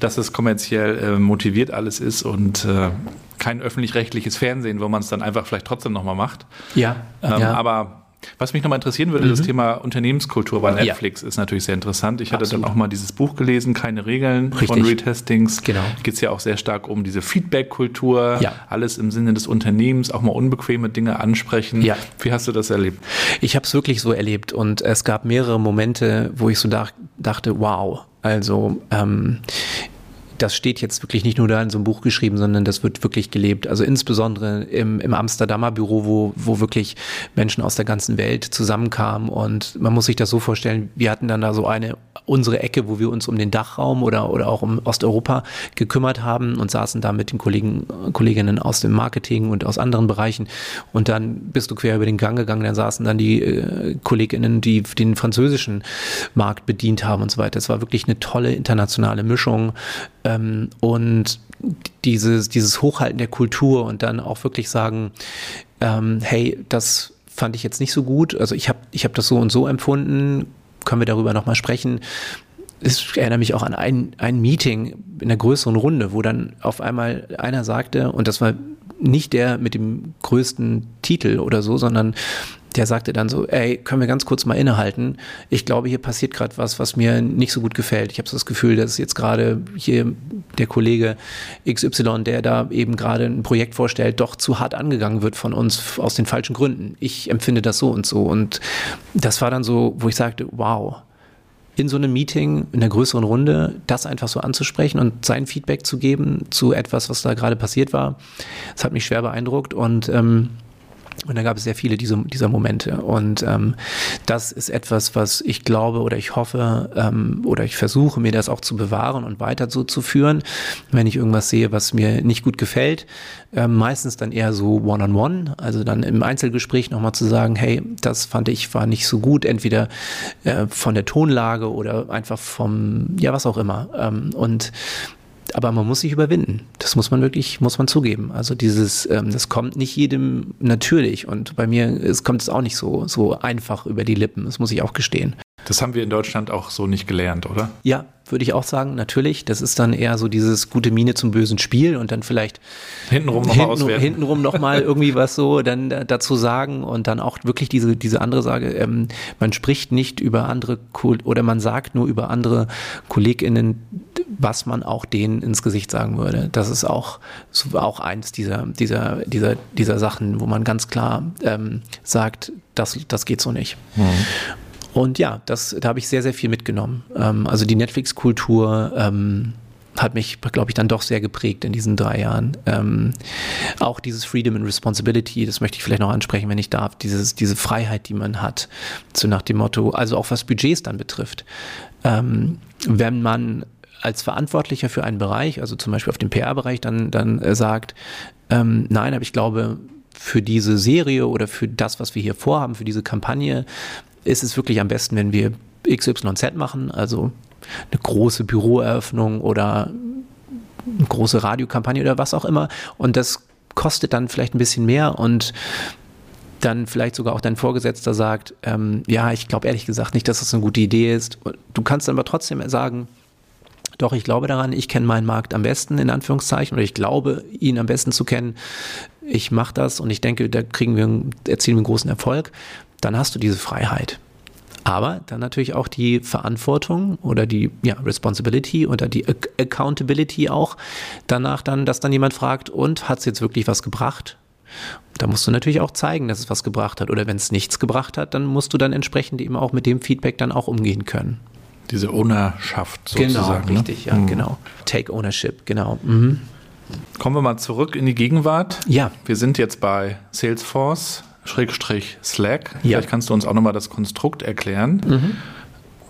dass es kommerziell äh, motiviert alles ist und äh, kein öffentlich-rechtliches Fernsehen, wo man es dann einfach vielleicht trotzdem nochmal macht. Ja. Ähm, ja. Aber was mich nochmal interessieren würde, das Thema Unternehmenskultur bei Ja. Netflix ist natürlich sehr interessant. Ich hatte Absolut. dann auch mal dieses Buch gelesen, Keine Regeln von Richtig. Retestings. Genau. Geht es ja auch sehr stark um diese Feedback-Kultur, Ja. alles im Sinne des Unternehmens, auch mal unbequeme Dinge ansprechen. Ja. Wie hast du das erlebt? Ich habe es wirklich so erlebt und es gab mehrere Momente, wo ich so dach, dachte, wow, also ähm, das steht jetzt wirklich nicht nur da in so einem Buch geschrieben, sondern das wird wirklich gelebt. Also insbesondere im, im Amsterdamer Büro, wo, wo wirklich Menschen aus der ganzen Welt zusammenkamen. Und man muss sich das so vorstellen, wir hatten dann da so eine, unsere Ecke, wo wir uns um den Dachraum oder, oder auch um Osteuropa gekümmert haben und saßen da mit den Kollegen, Kolleginnen aus dem Marketing und aus anderen Bereichen. Und dann bist du quer über den Gang gegangen, dann saßen dann die äh, Kolleginnen, die den französischen Markt bedient haben und so weiter. Es war wirklich eine tolle internationale Mischung. Ähm, und dieses, dieses Hochhalten der Kultur und dann auch wirklich sagen, ähm, hey, das fand ich jetzt nicht so gut. Also ich habe ich hab das so und so empfunden. Können wir darüber nochmal sprechen? Ich erinnere mich auch an ein, ein Meeting in einer größeren Runde, wo dann auf einmal einer sagte, und das war nicht der mit dem größten Titel oder so, sondern der sagte dann so, ey, können wir ganz kurz mal innehalten? Ich glaube, hier passiert gerade was, was mir nicht so gut gefällt. Ich habe so das Gefühl, dass jetzt gerade hier der Kollege XY, der da eben gerade ein Projekt vorstellt, doch zu hart angegangen wird von uns aus den falschen Gründen. Ich empfinde das so und so. Und das war dann so, wo ich sagte, wow, in so einem Meeting, in einer größeren Runde, das einfach so anzusprechen und sein Feedback zu geben zu etwas, was da gerade passiert war. Das hat mich schwer beeindruckt und ähm, und da gab es sehr viele dieser, dieser Momente. Und ähm, das ist etwas, was ich glaube oder ich hoffe ähm, oder ich versuche mir das auch zu bewahren und weiter so zu führen. Wenn ich irgendwas sehe, was mir nicht gut gefällt, ähm, meistens dann eher so one-on-one, also dann im Einzelgespräch nochmal zu sagen, hey, das fand ich war nicht so gut, entweder äh, von der Tonlage oder einfach vom, ja, was auch immer. Ähm, und aber man muss sich überwinden. Das muss man wirklich, muss man zugeben. Also dieses, ähm, das kommt nicht jedem natürlich und bei mir es kommt es auch nicht so so einfach über die Lippen. Das muss ich auch gestehen. Das haben wir in Deutschland auch so nicht gelernt, oder? Ja, würde ich auch sagen, natürlich. Das ist dann eher so dieses gute Miene zum bösen Spiel und dann vielleicht hintenrum nochmal hinten, auswerten. Hintenrum nochmal irgendwie was so dann dazu sagen und dann auch wirklich diese, diese andere Sage, ähm, man spricht nicht über andere oder man sagt nur über andere KollegInnen, was man auch denen ins Gesicht sagen würde. Das ist auch, auch eins dieser, dieser, dieser, dieser Sachen, wo man ganz klar ähm, sagt, das, das geht so nicht. Mhm. Und ja, das, da habe ich sehr, sehr viel mitgenommen. Ähm, also die Netflix-Kultur ähm, hat mich, glaube ich, dann doch sehr geprägt in diesen drei Jahren. Ähm, auch dieses Freedom and Responsibility, das möchte ich vielleicht noch ansprechen, wenn ich darf, dieses, diese Freiheit, die man hat, so nach dem Motto, also auch was Budgets dann betrifft. Ähm, wenn man als Verantwortlicher für einen Bereich, also zum Beispiel auf dem PR-Bereich, dann, dann äh, sagt, ähm, nein, aber ich glaube, für diese Serie oder für das, was wir hier vorhaben, für diese Kampagne, ist es wirklich am besten, wenn wir XYZ machen, also eine große Büroeröffnung oder eine große Radiokampagne oder was auch immer. Und das kostet dann vielleicht ein bisschen mehr und dann vielleicht sogar auch dein Vorgesetzter sagt, ähm, ja, ich glaube ehrlich gesagt nicht, dass das eine gute Idee ist. Du kannst dann aber trotzdem sagen, doch, ich glaube daran, ich kenne meinen Markt am besten, in Anführungszeichen, oder ich glaube, ihn am besten zu kennen. Ich mache das und ich denke, da kriegen wir, erzielen wir einen großen Erfolg dann hast du diese Freiheit. Aber dann natürlich auch die Verantwortung oder die ja, Responsibility oder die Accountability auch danach dann, dass dann jemand fragt, und hat es jetzt wirklich was gebracht? Da musst du natürlich auch zeigen, dass es was gebracht hat. Oder wenn es nichts gebracht hat, dann musst du dann entsprechend eben auch mit dem Feedback dann auch umgehen können. Diese Ownerschaft sozusagen. Genau, richtig, ne? ja, mhm. genau. Take Ownership, genau. Mhm. Kommen wir mal zurück in die Gegenwart. Ja. Wir sind jetzt bei Salesforce. Schrägstrich Slack. Ja. Vielleicht kannst du uns auch nochmal das Konstrukt erklären. Mhm.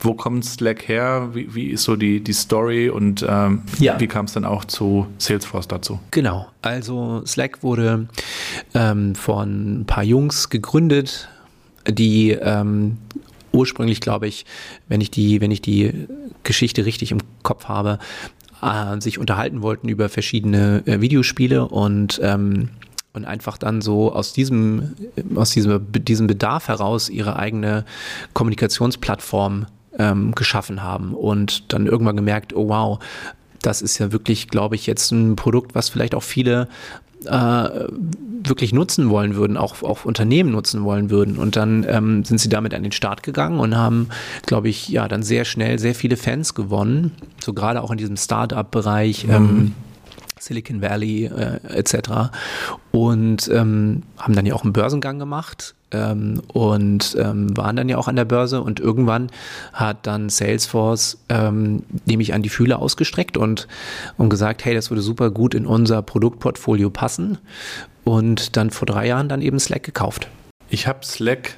Wo kommt Slack her? Wie, wie, ist so die, die Story und ähm, ja. wie kam es dann auch zu Salesforce dazu? Genau, also Slack wurde ähm, von ein paar Jungs gegründet, die ähm, ursprünglich, glaube ich, wenn ich die, wenn ich die Geschichte richtig im Kopf habe, äh, sich unterhalten wollten über verschiedene äh, Videospiele und ähm, und einfach dann so aus diesem, aus diesem, diesem Bedarf heraus ihre eigene Kommunikationsplattform ähm, geschaffen haben und dann irgendwann gemerkt, oh wow, das ist ja wirklich, glaube ich, jetzt ein Produkt, was vielleicht auch viele äh, wirklich nutzen wollen würden, auch, auch Unternehmen nutzen wollen würden. Und dann ähm, sind sie damit an den Start gegangen und haben, glaube ich, ja, dann sehr schnell sehr viele Fans gewonnen, so gerade auch in diesem Start-up-Bereich. Mhm. Ähm, Silicon Valley äh, etc. Und ähm, haben dann ja auch einen Börsengang gemacht ähm, und ähm, waren dann ja auch an der Börse und irgendwann hat dann Salesforce nämlich an die Fühler ausgestreckt und, und gesagt, hey, das würde super gut in unser Produktportfolio passen und dann vor drei Jahren dann eben Slack gekauft. Ich habe Slack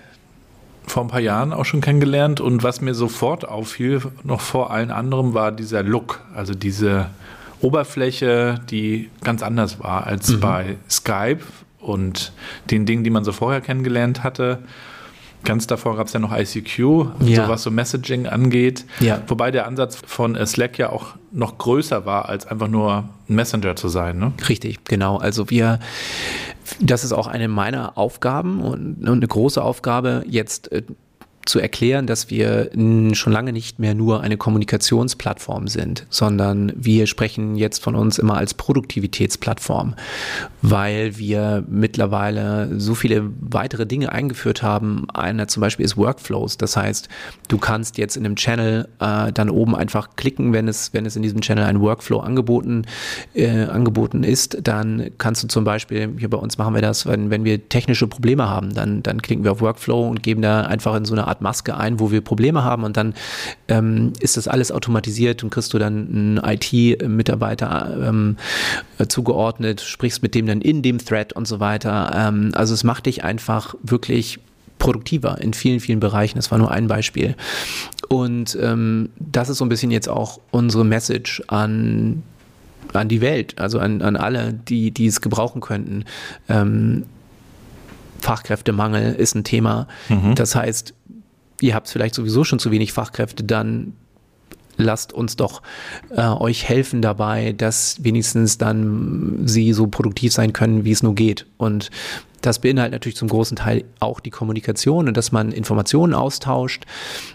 vor ein paar Jahren auch schon kennengelernt und was mir sofort auffiel, noch vor allen anderen, war dieser Look, also diese Oberfläche, die ganz anders war als mhm. bei Skype und den Dingen, die man so vorher kennengelernt hatte. Ganz davor gab es ja noch ICQ, ja. so was so Messaging angeht. Ja. Wobei der Ansatz von Slack ja auch noch größer war, als einfach nur ein Messenger zu sein. Ne? Richtig, genau. Also wir, das ist auch eine meiner Aufgaben und eine große Aufgabe, jetzt äh, zu erklären, dass wir schon lange nicht mehr nur eine Kommunikationsplattform sind, sondern wir sprechen jetzt von uns immer als Produktivitätsplattform, weil wir mittlerweile so viele weitere Dinge eingeführt haben. Einer zum Beispiel ist Workflows. Das heißt, du kannst jetzt in einem Channel äh, dann oben einfach klicken, wenn es, wenn es in diesem Channel ein Workflow angeboten, äh, angeboten ist, dann kannst du zum Beispiel, hier bei uns machen wir das, wenn, wenn wir technische Probleme haben, dann, dann klicken wir auf Workflow und geben da einfach in so eine Art Art Maske ein, wo wir Probleme haben und dann ähm, ist das alles automatisiert und kriegst du dann einen IT-Mitarbeiter ähm, zugeordnet, sprichst mit dem dann in dem Thread und so weiter. Ähm, also es macht dich einfach wirklich produktiver in vielen, vielen Bereichen. Das war nur ein Beispiel. Und ähm, das ist so ein bisschen jetzt auch unsere Message an an die Welt, also an, an alle, die, die es gebrauchen könnten. Ähm, Fachkräftemangel ist ein Thema. Mhm. Das heißt, ihr habt vielleicht sowieso schon zu wenig Fachkräfte, dann lasst uns doch äh, euch helfen dabei, dass wenigstens dann sie so produktiv sein können, wie es nur geht. Und das beinhaltet natürlich zum großen Teil auch die Kommunikation und dass man Informationen austauscht.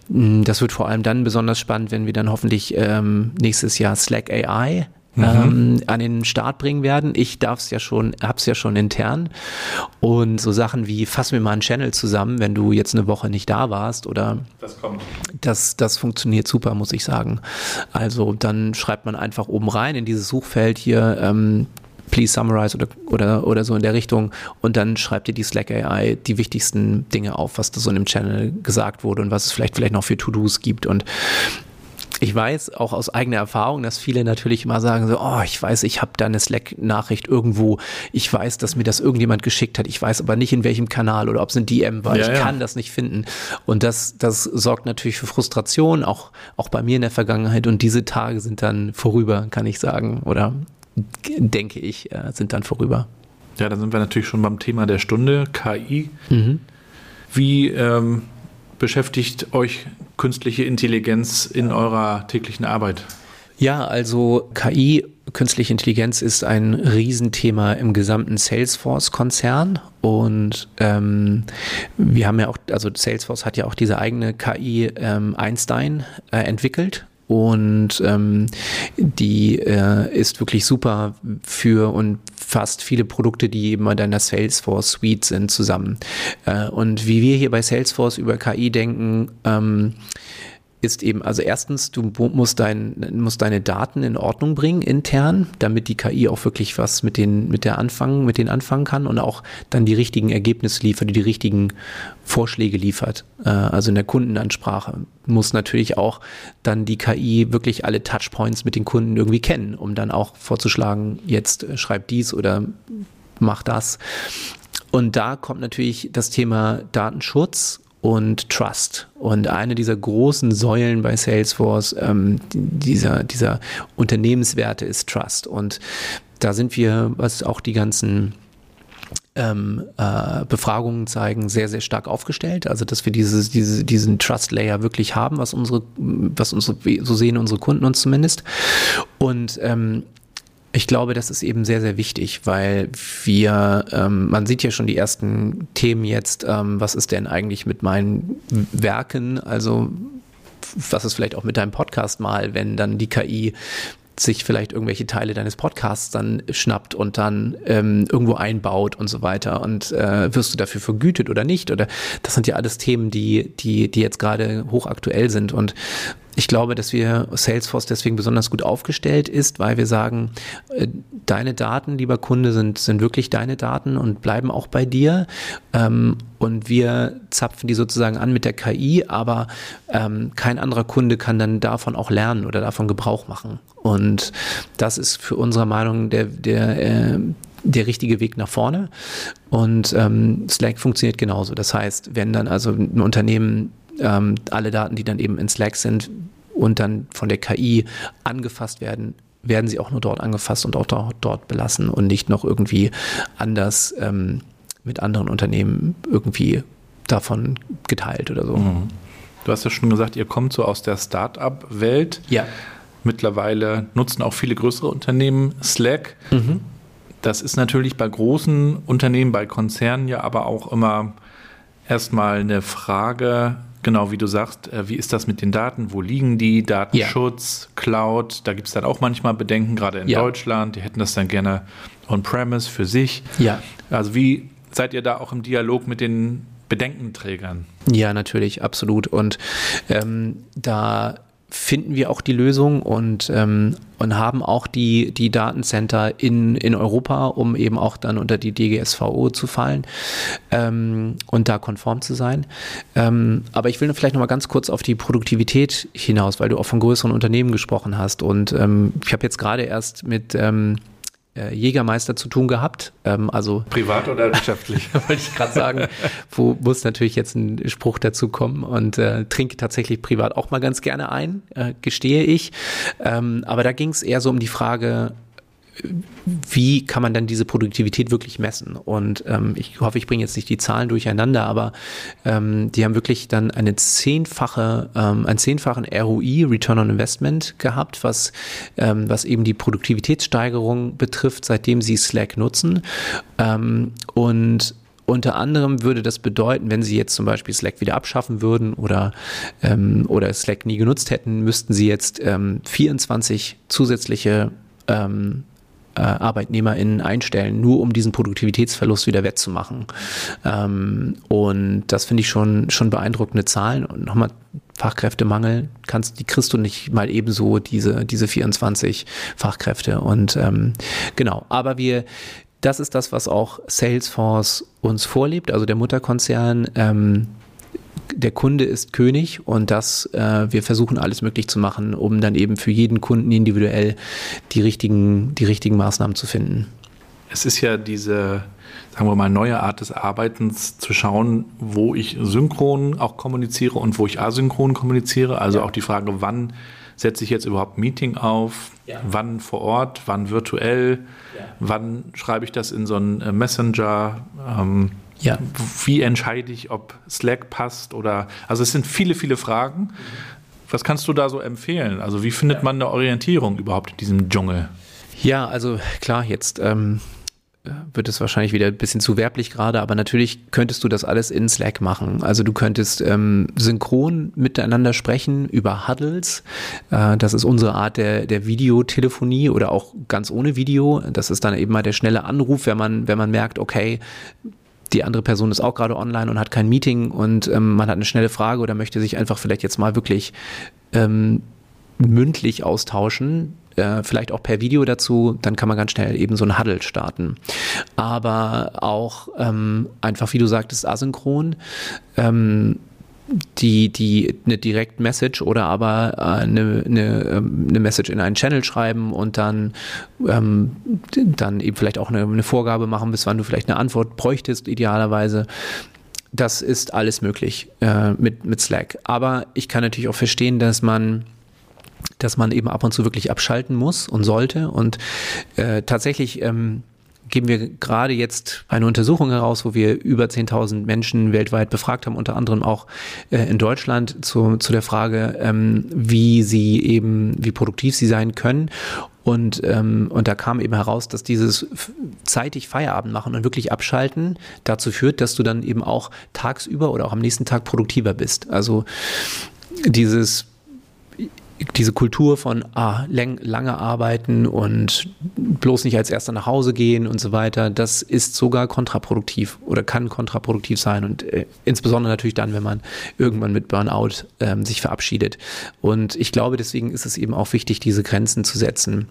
Mm, das wird vor allem dann besonders spannend, wenn wir dann hoffentlich ähm, nächstes Jahr Slack AI Mhm. Ähm, an den Start bringen werden. Ich darf es ja schon, hab's ja schon intern. Und so Sachen wie, fass mir mal einen Channel zusammen, wenn du jetzt eine Woche nicht da warst oder das kommt. Das, das funktioniert super, muss ich sagen. Also dann schreibt man einfach oben rein in dieses Suchfeld hier, ähm, please summarize oder, oder, oder so in der Richtung und dann schreibt ihr die Slack AI die wichtigsten Dinge auf, was da so in dem Channel gesagt wurde und was es vielleicht vielleicht noch für To-Dos gibt und ich weiß auch aus eigener Erfahrung, dass viele natürlich immer sagen so, oh, ich weiß, ich habe da eine Slack-Nachricht irgendwo, ich weiß, dass mir das irgendjemand geschickt hat, ich weiß aber nicht in welchem Kanal oder ob es ein DM war, ja, ich ja. kann das nicht finden. Und das, das sorgt natürlich für Frustration, auch, auch bei mir in der Vergangenheit. Und diese Tage sind dann vorüber, kann ich sagen, oder denke ich, äh, sind dann vorüber. Ja, dann sind wir natürlich schon beim Thema der Stunde, KI. Mhm. Wie ähm, beschäftigt euch künstliche Intelligenz in eurer täglichen Arbeit? Ja, also KI, künstliche Intelligenz ist ein Riesenthema im gesamten Salesforce-Konzern. Und ähm, wir haben ja auch, also Salesforce hat ja auch diese eigene KI ähm, Einstein äh, entwickelt und ähm, die äh, ist wirklich super für und fast viele Produkte, die eben in deiner Salesforce Suite sind, zusammen. Äh, und wie wir hier bei Salesforce über KI denken, ähm, ist eben, also erstens, du musst, dein, musst deine Daten in Ordnung bringen intern, damit die KI auch wirklich was mit den, mit der anfangen, mit denen anfangen kann und auch dann die richtigen Ergebnisse liefert, die, die richtigen Vorschläge liefert. Äh, also in der Kundenansprache muss natürlich auch dann die KI wirklich alle Touchpoints mit den Kunden irgendwie kennen, um dann auch vorzuschlagen, jetzt äh, schreib dies oder mach das. Und da kommt natürlich das Thema Datenschutz und Trust. Und eine dieser großen Säulen bei Salesforce, ähm, dieser, dieser Unternehmenswerte ist Trust. Und da sind wir, was auch die ganzen ähm, äh, Befragungen zeigen, sehr, sehr stark aufgestellt. Also, dass wir dieses, diese, diesen Trust Layer wirklich haben, was unsere, was unsere, so sehen unsere Kunden uns zumindest. Und ähm, ich glaube, das ist eben sehr, sehr wichtig, weil wir, ähm, man sieht ja schon die ersten Themen jetzt, ähm, was ist denn eigentlich mit meinen Werken, also was ist vielleicht auch mit deinem Podcast mal, wenn dann die KI sich vielleicht irgendwelche Teile deines Podcasts dann schnappt und dann ähm, irgendwo einbaut und so weiter. Und äh, wirst du dafür vergütet oder nicht? Oder das sind ja alles Themen, die die die jetzt gerade hochaktuell sind. Und ich glaube, dass wir Salesforce deswegen besonders gut aufgestellt ist, weil wir sagen, äh, deine Daten, lieber Kunde, sind, sind wirklich deine Daten und bleiben auch bei dir. Ähm, und wir zapfen die sozusagen an mit der KI, aber ähm, kein anderer Kunde kann dann davon auch lernen oder davon Gebrauch machen. Und das ist für unsere Meinung der, der, äh, der richtige Weg nach vorne. Und ähm, Slack funktioniert genauso. Das heißt, wenn dann also ein Unternehmen ähm, alle Daten, die dann eben in Slack sind und dann von der KI angefasst werden, werden sie auch nur dort angefasst und auch dort belassen und nicht noch irgendwie anders ähm, mit anderen Unternehmen irgendwie davon geteilt oder so. Mhm. Du hast ja schon gesagt, ihr kommt so aus der Start-up-Welt. Ja. Mittlerweile nutzen auch viele größere Unternehmen Slack. Mhm. Das ist natürlich bei großen Unternehmen, bei Konzernen ja aber auch immer erstmal eine Frage, Genau, wie du sagst, äh, wie ist das mit den Daten? Wo liegen die? Datenschutz, ja. Cloud, da gibt es dann auch manchmal Bedenken, gerade in ja. Deutschland. Die hätten das dann gerne on-premise für sich. Ja. Also wie seid ihr da auch im Dialog mit den Bedenkenträgern? Ja, natürlich, absolut. Und ähm, da finden wir auch die Lösung und, ähm, und haben auch die, die Datencenter in, in Europa, um eben auch dann unter die DGSVO zu fallen ähm, und da konform zu sein. Ähm, aber ich will vielleicht noch mal ganz kurz auf die Produktivität hinaus, weil du auch von größeren Unternehmen gesprochen hast. Und ähm, ich habe jetzt gerade erst mit ähm, äh, Jägermeister zu tun gehabt. Ähm, also privat oder wirtschaftlich, wollte ich gerade sagen. Wo muss natürlich jetzt ein Spruch dazu kommen und äh, trinke tatsächlich privat auch mal ganz gerne ein, äh, gestehe ich. Ähm, aber da ging es eher so um die Frage, wie kann man dann diese Produktivität wirklich messen? Und ähm, ich hoffe, ich bringe jetzt nicht die Zahlen durcheinander, aber ähm, die haben wirklich dann eine zehnfache, ähm, einen zehnfachen ROI, Return on Investment gehabt, was, ähm, was eben die Produktivitätssteigerung betrifft, seitdem sie Slack nutzen. Ähm, und unter anderem würde das bedeuten, wenn Sie jetzt zum Beispiel Slack wieder abschaffen würden oder, ähm, oder Slack nie genutzt hätten, müssten Sie jetzt ähm, 24 zusätzliche ähm, äh, ArbeitnehmerInnen einstellen, nur um diesen Produktivitätsverlust wieder wettzumachen. Ähm, und das finde ich schon, schon beeindruckende Zahlen. Und nochmal Fachkräftemangel, kannst, die kriegst du nicht mal ebenso, diese, diese 24 Fachkräfte. Und ähm, genau, aber wir, das ist das, was auch Salesforce uns vorlebt, also der Mutterkonzern. Ähm, der Kunde ist König und das, äh, wir versuchen alles möglich zu machen, um dann eben für jeden Kunden individuell die richtigen, die richtigen Maßnahmen zu finden. Es ist ja diese, sagen wir mal, neue Art des Arbeitens zu schauen, wo ich synchron auch kommuniziere und wo ich asynchron kommuniziere. Also ja. auch die Frage, wann setze ich jetzt überhaupt ein Meeting auf, ja. wann vor Ort, wann virtuell, ja. wann schreibe ich das in so einen äh, Messenger. Ähm, ja. Wie entscheide ich, ob Slack passt oder, also es sind viele, viele Fragen. Was kannst du da so empfehlen? Also wie findet man eine Orientierung überhaupt in diesem Dschungel? Ja, also klar, jetzt ähm, wird es wahrscheinlich wieder ein bisschen zu werblich gerade, aber natürlich könntest du das alles in Slack machen. Also du könntest ähm, synchron miteinander sprechen über Huddles. Äh, das ist unsere Art der, der Videotelefonie oder auch ganz ohne Video. Das ist dann eben mal der schnelle Anruf, wenn man, wenn man merkt, okay, die andere Person ist auch gerade online und hat kein Meeting und ähm, man hat eine schnelle Frage oder möchte sich einfach vielleicht jetzt mal wirklich ähm, mündlich austauschen, äh, vielleicht auch per Video dazu, dann kann man ganz schnell eben so ein Huddle starten. Aber auch ähm, einfach, wie du sagtest, asynchron. Ähm, die, die eine Direct Message oder aber äh, eine, eine, ähm, eine Message in einen Channel schreiben und dann, ähm, dann eben vielleicht auch eine, eine Vorgabe machen, bis wann du vielleicht eine Antwort bräuchtest, idealerweise. Das ist alles möglich äh, mit, mit Slack. Aber ich kann natürlich auch verstehen, dass man dass man eben ab und zu wirklich abschalten muss und sollte. Und äh, tatsächlich ähm, geben wir gerade jetzt eine Untersuchung heraus, wo wir über 10.000 Menschen weltweit befragt haben, unter anderem auch äh, in Deutschland zu, zu der Frage, ähm, wie sie eben, wie produktiv sie sein können. Und, ähm, und da kam eben heraus, dass dieses zeitig Feierabend machen und wirklich abschalten dazu führt, dass du dann eben auch tagsüber oder auch am nächsten Tag produktiver bist. Also dieses diese Kultur von ah, lang, lange arbeiten und bloß nicht als erster nach Hause gehen und so weiter, das ist sogar kontraproduktiv oder kann kontraproduktiv sein und äh, insbesondere natürlich dann, wenn man irgendwann mit Burnout ähm, sich verabschiedet. Und ich glaube, deswegen ist es eben auch wichtig, diese Grenzen zu setzen.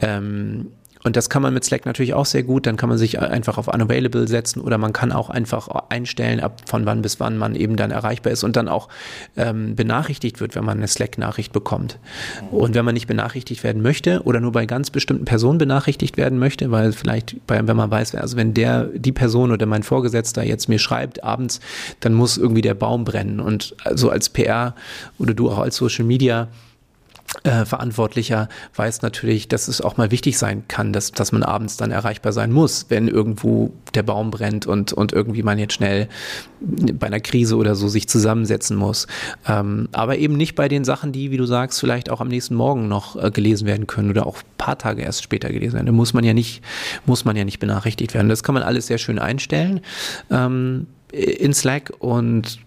Ähm, und das kann man mit Slack natürlich auch sehr gut. Dann kann man sich einfach auf Unavailable setzen oder man kann auch einfach einstellen, ab von wann bis wann man eben dann erreichbar ist und dann auch ähm, benachrichtigt wird, wenn man eine Slack-Nachricht bekommt. Und wenn man nicht benachrichtigt werden möchte oder nur bei ganz bestimmten Personen benachrichtigt werden möchte, weil vielleicht, bei, wenn man weiß, also wenn der, die Person oder mein Vorgesetzter jetzt mir schreibt abends, dann muss irgendwie der Baum brennen. Und so als PR oder du auch als Social Media äh, Verantwortlicher weiß natürlich, dass es auch mal wichtig sein kann, dass, dass man abends dann erreichbar sein muss, wenn irgendwo der Baum brennt und, und irgendwie man jetzt schnell bei einer Krise oder so sich zusammensetzen muss. Ähm, aber eben nicht bei den Sachen, die, wie du sagst, vielleicht auch am nächsten Morgen noch äh, gelesen werden können oder auch paar Tage erst später gelesen werden. Da muss man ja nicht, muss man ja nicht benachrichtigt werden. Das kann man alles sehr schön einstellen ähm, in Slack und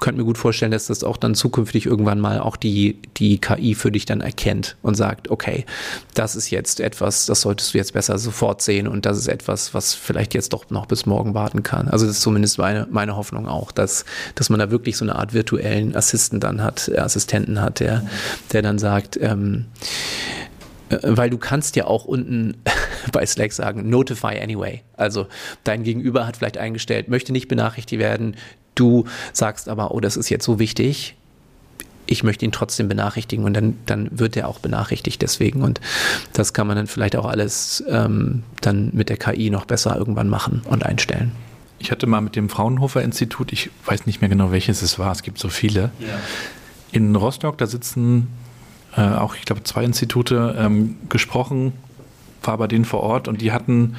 könnte mir gut vorstellen, dass das auch dann zukünftig irgendwann mal auch die, die KI für dich dann erkennt und sagt, okay, das ist jetzt etwas, das solltest du jetzt besser sofort sehen und das ist etwas, was vielleicht jetzt doch noch bis morgen warten kann. Also das ist zumindest meine, meine Hoffnung auch, dass, dass man da wirklich so eine Art virtuellen Assistenten dann hat, äh, Assistenten hat, der, der dann sagt, ähm, äh, weil du kannst ja auch unten bei Slack sagen, notify anyway. Also dein Gegenüber hat vielleicht eingestellt, möchte nicht benachrichtigt werden, Du sagst aber, oh, das ist jetzt so wichtig, ich möchte ihn trotzdem benachrichtigen und dann, dann wird er auch benachrichtigt deswegen. Und das kann man dann vielleicht auch alles ähm, dann mit der KI noch besser irgendwann machen und einstellen. Ich hatte mal mit dem Fraunhofer Institut, ich weiß nicht mehr genau welches es war, es gibt so viele, ja. in Rostock, da sitzen äh, auch, ich glaube, zwei Institute ähm, gesprochen, war bei denen vor Ort und die hatten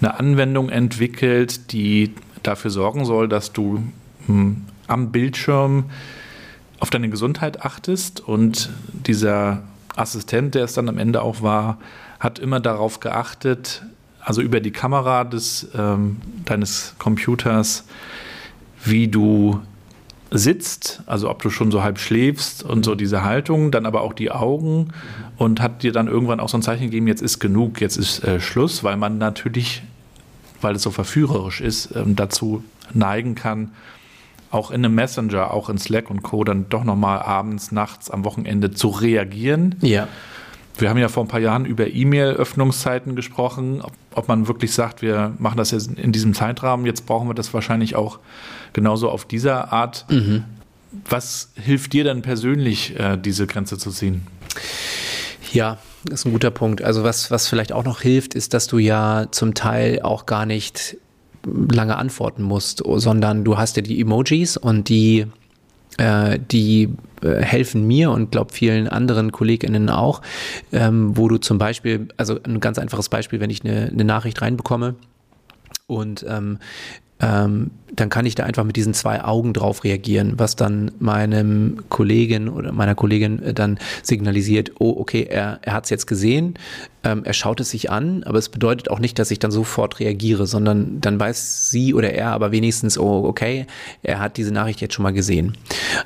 eine Anwendung entwickelt, die dafür sorgen soll, dass du am Bildschirm auf deine Gesundheit achtest und dieser Assistent, der es dann am Ende auch war, hat immer darauf geachtet, also über die Kamera des, ähm, deines Computers, wie du sitzt, also ob du schon so halb schläfst und so diese Haltung, dann aber auch die Augen und hat dir dann irgendwann auch so ein Zeichen gegeben, jetzt ist genug, jetzt ist äh, Schluss, weil man natürlich, weil es so verführerisch ist, ähm, dazu neigen kann, auch in einem Messenger, auch in Slack und Co. dann doch nochmal abends, nachts, am Wochenende zu reagieren. Ja. Wir haben ja vor ein paar Jahren über E-Mail-Öffnungszeiten gesprochen, ob, ob, man wirklich sagt, wir machen das jetzt in diesem Zeitrahmen, jetzt brauchen wir das wahrscheinlich auch genauso auf dieser Art. Mhm. Was hilft dir dann persönlich, äh, diese Grenze zu ziehen? Ja, das ist ein guter Punkt. Also was, was vielleicht auch noch hilft, ist, dass du ja zum Teil auch gar nicht lange antworten musst, sondern du hast ja die Emojis und die äh, die äh, helfen mir und glaube vielen anderen KollegInnen auch, ähm, wo du zum Beispiel, also ein ganz einfaches Beispiel, wenn ich eine, eine Nachricht reinbekomme und ähm, ähm, dann kann ich da einfach mit diesen zwei Augen drauf reagieren, was dann meinem Kollegen oder meiner Kollegin äh, dann signalisiert, oh, okay, er, er hat es jetzt gesehen, ähm, er schaut es sich an, aber es bedeutet auch nicht, dass ich dann sofort reagiere, sondern dann weiß sie oder er aber wenigstens, oh, okay, er hat diese Nachricht jetzt schon mal gesehen.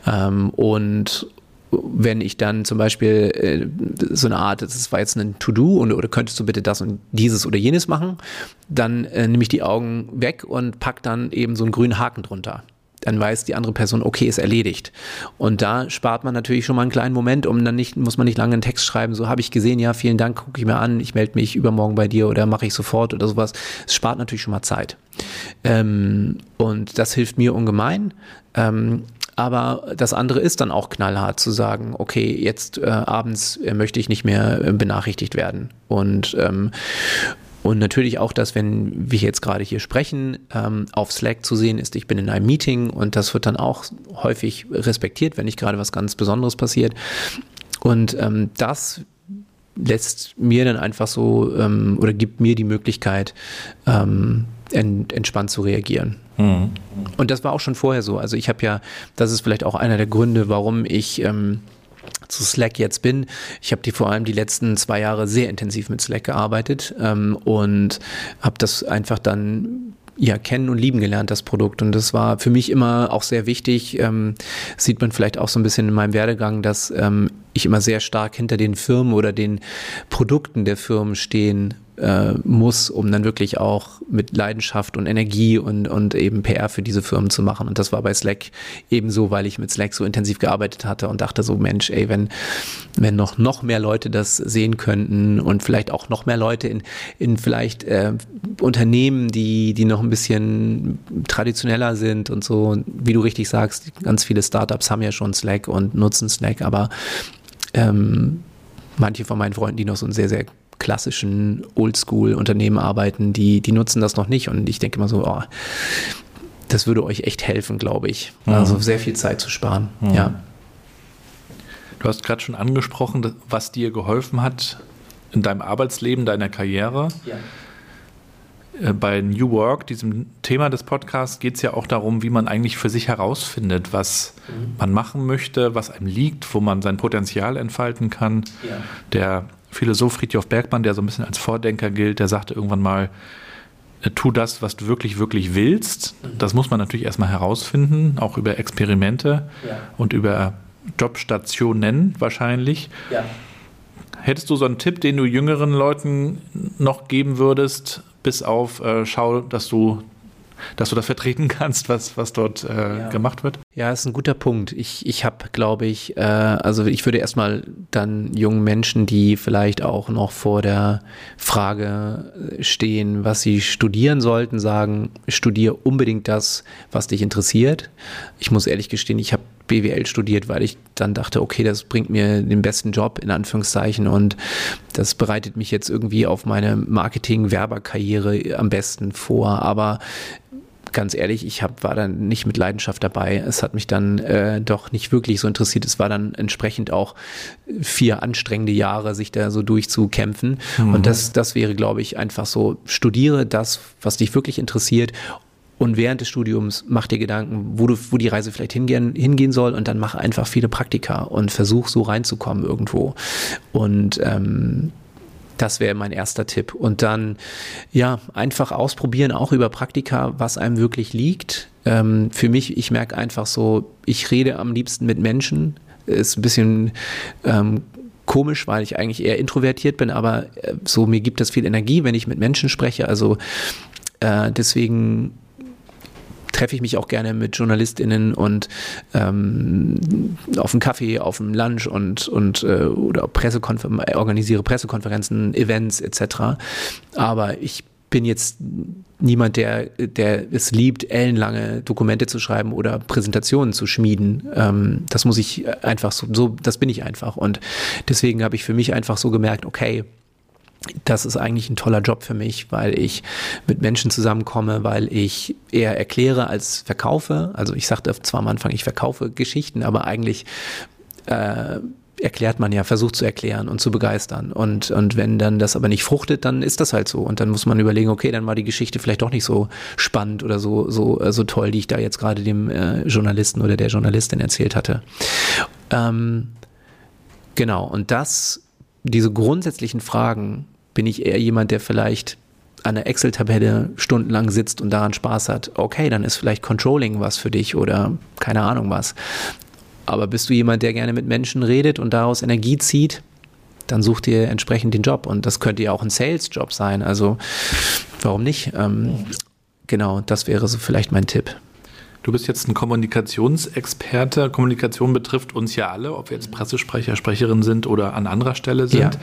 Ähm, und wenn ich dann zum Beispiel äh, so eine Art, das war jetzt ein To-Do und oder könntest du bitte das und dieses oder jenes machen, dann äh, nehme ich die Augen weg und pack dann eben so einen grünen Haken drunter. Dann weiß die andere Person, okay, ist erledigt. Und da spart man natürlich schon mal einen kleinen Moment, um dann nicht, muss man nicht lange einen Text schreiben, so habe ich gesehen, ja, vielen Dank, gucke ich mir an, ich melde mich übermorgen bei dir oder mache ich sofort oder sowas. Es spart natürlich schon mal Zeit. Ähm, und das hilft mir ungemein. Ähm, aber das andere ist dann auch knallhart zu sagen, okay, jetzt äh, abends äh, möchte ich nicht mehr äh, benachrichtigt werden. Und ähm, und natürlich auch, dass wenn wir jetzt gerade hier sprechen, ähm, auf Slack zu sehen ist, ich bin in einem Meeting und das wird dann auch häufig respektiert, wenn nicht gerade was ganz Besonderes passiert. Und ähm, das lässt mir dann einfach so ähm, oder gibt mir die Möglichkeit, ähm, ent, entspannt zu reagieren. Mhm. Und das war auch schon vorher so. Also ich habe ja, das ist vielleicht auch einer der Gründe, warum ich ähm, zu Slack jetzt bin. Ich habe die vor allem die letzten zwei Jahre sehr intensiv mit Slack gearbeitet ähm, und habe das einfach dann ja, kennen und lieben gelernt, das Produkt. Und das war für mich immer auch sehr wichtig. Ähm, sieht man vielleicht auch so ein bisschen in meinem Werdegang, dass ähm, ich immer sehr stark hinter den Firmen oder den Produkten der Firmen stehen äh, muss, um dann wirklich auch mit Leidenschaft und Energie und, und eben PR für diese Firmen zu machen. Und das war bei Slack ebenso, weil ich mit Slack so intensiv gearbeitet hatte und dachte so, Mensch, ey, wenn, wenn noch, noch mehr Leute das sehen könnten und vielleicht auch noch mehr Leute in, in vielleicht äh, Unternehmen, die, die noch ein bisschen traditioneller sind und so, wie du richtig sagst, ganz viele Startups haben ja schon Slack und nutzen Slack, aber ähm, manche von meinen Freunden, die noch so ein sehr, sehr klassischen Oldschool-Unternehmen arbeiten, die, die nutzen das noch nicht. Und ich denke immer so, oh, das würde euch echt helfen, glaube ich. Mhm. Also sehr viel Zeit zu sparen. Mhm. Ja. Du hast gerade schon angesprochen, was dir geholfen hat in deinem Arbeitsleben, deiner Karriere. Ja. Äh, bei New Work, diesem Thema des Podcasts, geht es ja auch darum, wie man eigentlich für sich herausfindet, was mhm. man machen möchte, was einem liegt, wo man sein Potenzial entfalten kann. Ja. Der Philosoph Friedhof Bergmann, der so ein bisschen als Vordenker gilt, der sagte irgendwann mal, äh, tu das, was du wirklich, wirklich willst. Das muss man natürlich erstmal herausfinden, auch über Experimente ja. und über Jobstationen wahrscheinlich. Ja. Hättest du so einen Tipp, den du jüngeren Leuten noch geben würdest, bis auf äh, schau, dass du dass du das vertreten kannst, was, was dort äh, ja. gemacht wird? Ja, ist ein guter Punkt. Ich, ich habe, glaube ich, äh, also ich würde erstmal dann jungen Menschen, die vielleicht auch noch vor der Frage stehen, was sie studieren sollten, sagen, studiere unbedingt das, was dich interessiert. Ich muss ehrlich gestehen, ich habe BWL studiert, weil ich dann dachte, okay, das bringt mir den besten Job in Anführungszeichen und das bereitet mich jetzt irgendwie auf meine Marketing-Werberkarriere am besten vor. Aber ganz ehrlich, ich hab, war dann nicht mit Leidenschaft dabei. Es hat mich dann äh, doch nicht wirklich so interessiert. Es war dann entsprechend auch vier anstrengende Jahre, sich da so durchzukämpfen. Mhm. Und das, das wäre, glaube ich, einfach so, studiere das, was dich wirklich interessiert und während des Studiums mach dir Gedanken, wo du, wo die Reise vielleicht hingehen, hingehen soll und dann mach einfach viele Praktika und versuch so reinzukommen irgendwo. Und ähm, Das wäre mein erster Tipp. Und dann, ja, einfach ausprobieren, auch über Praktika, was einem wirklich liegt. Ähm, für mich, ich merke einfach so, ich rede am liebsten mit Menschen. Ist ein bisschen ähm, komisch, weil ich eigentlich eher introvertiert bin, aber äh, so mir gibt das viel Energie, wenn ich mit Menschen spreche. Also äh, deswegen treffe ich mich auch gerne mit JournalistInnen und ähm, auf einen Kaffee, auf einen Lunch und, und äh, oder Pressekonfer organisiere Pressekonferenzen, Events etc. Aber ich bin jetzt niemand, der, der es liebt, ellenlange Dokumente zu schreiben oder Präsentationen zu schmieden. Ähm, das muss ich einfach so, so, das bin ich einfach. Und deswegen habe ich für mich einfach so gemerkt, okay, das ist eigentlich ein toller Job für mich, weil ich mit Menschen zusammenkomme, weil ich eher erkläre als verkaufe. Also ich sagte zwar am Anfang, ich verkaufe Geschichten, aber eigentlich äh, erklärt man ja, versucht zu erklären und zu begeistern. Und, und wenn dann das aber nicht fruchtet, dann ist das halt so. Und dann muss man überlegen, okay, dann war die Geschichte vielleicht doch nicht so spannend oder so, so, äh, so toll, die ich da jetzt gerade dem äh, Journalisten oder der Journalistin erzählt hatte. Ähm, genau, und das, diese grundsätzlichen Fragen, bin ich eher jemand, der vielleicht an der Excel-Tabelle stundenlang sitzt und daran Spaß hat, okay, dann ist vielleicht Controlling was für dich oder keine Ahnung was. Aber bist du jemand, der gerne mit Menschen redet und daraus Energie zieht, dann such dir entsprechend den Job. Und das könnte ja auch ein Sales-Job sein. Also warum nicht? Ähm, genau, das wäre so vielleicht mein Tipp. Du bist jetzt ein Kommunikationsexperte. Kommunikation betrifft uns ja alle, ob wir jetzt Pressesprecher, Sprecherin sind oder an anderer Stelle sind. Ja.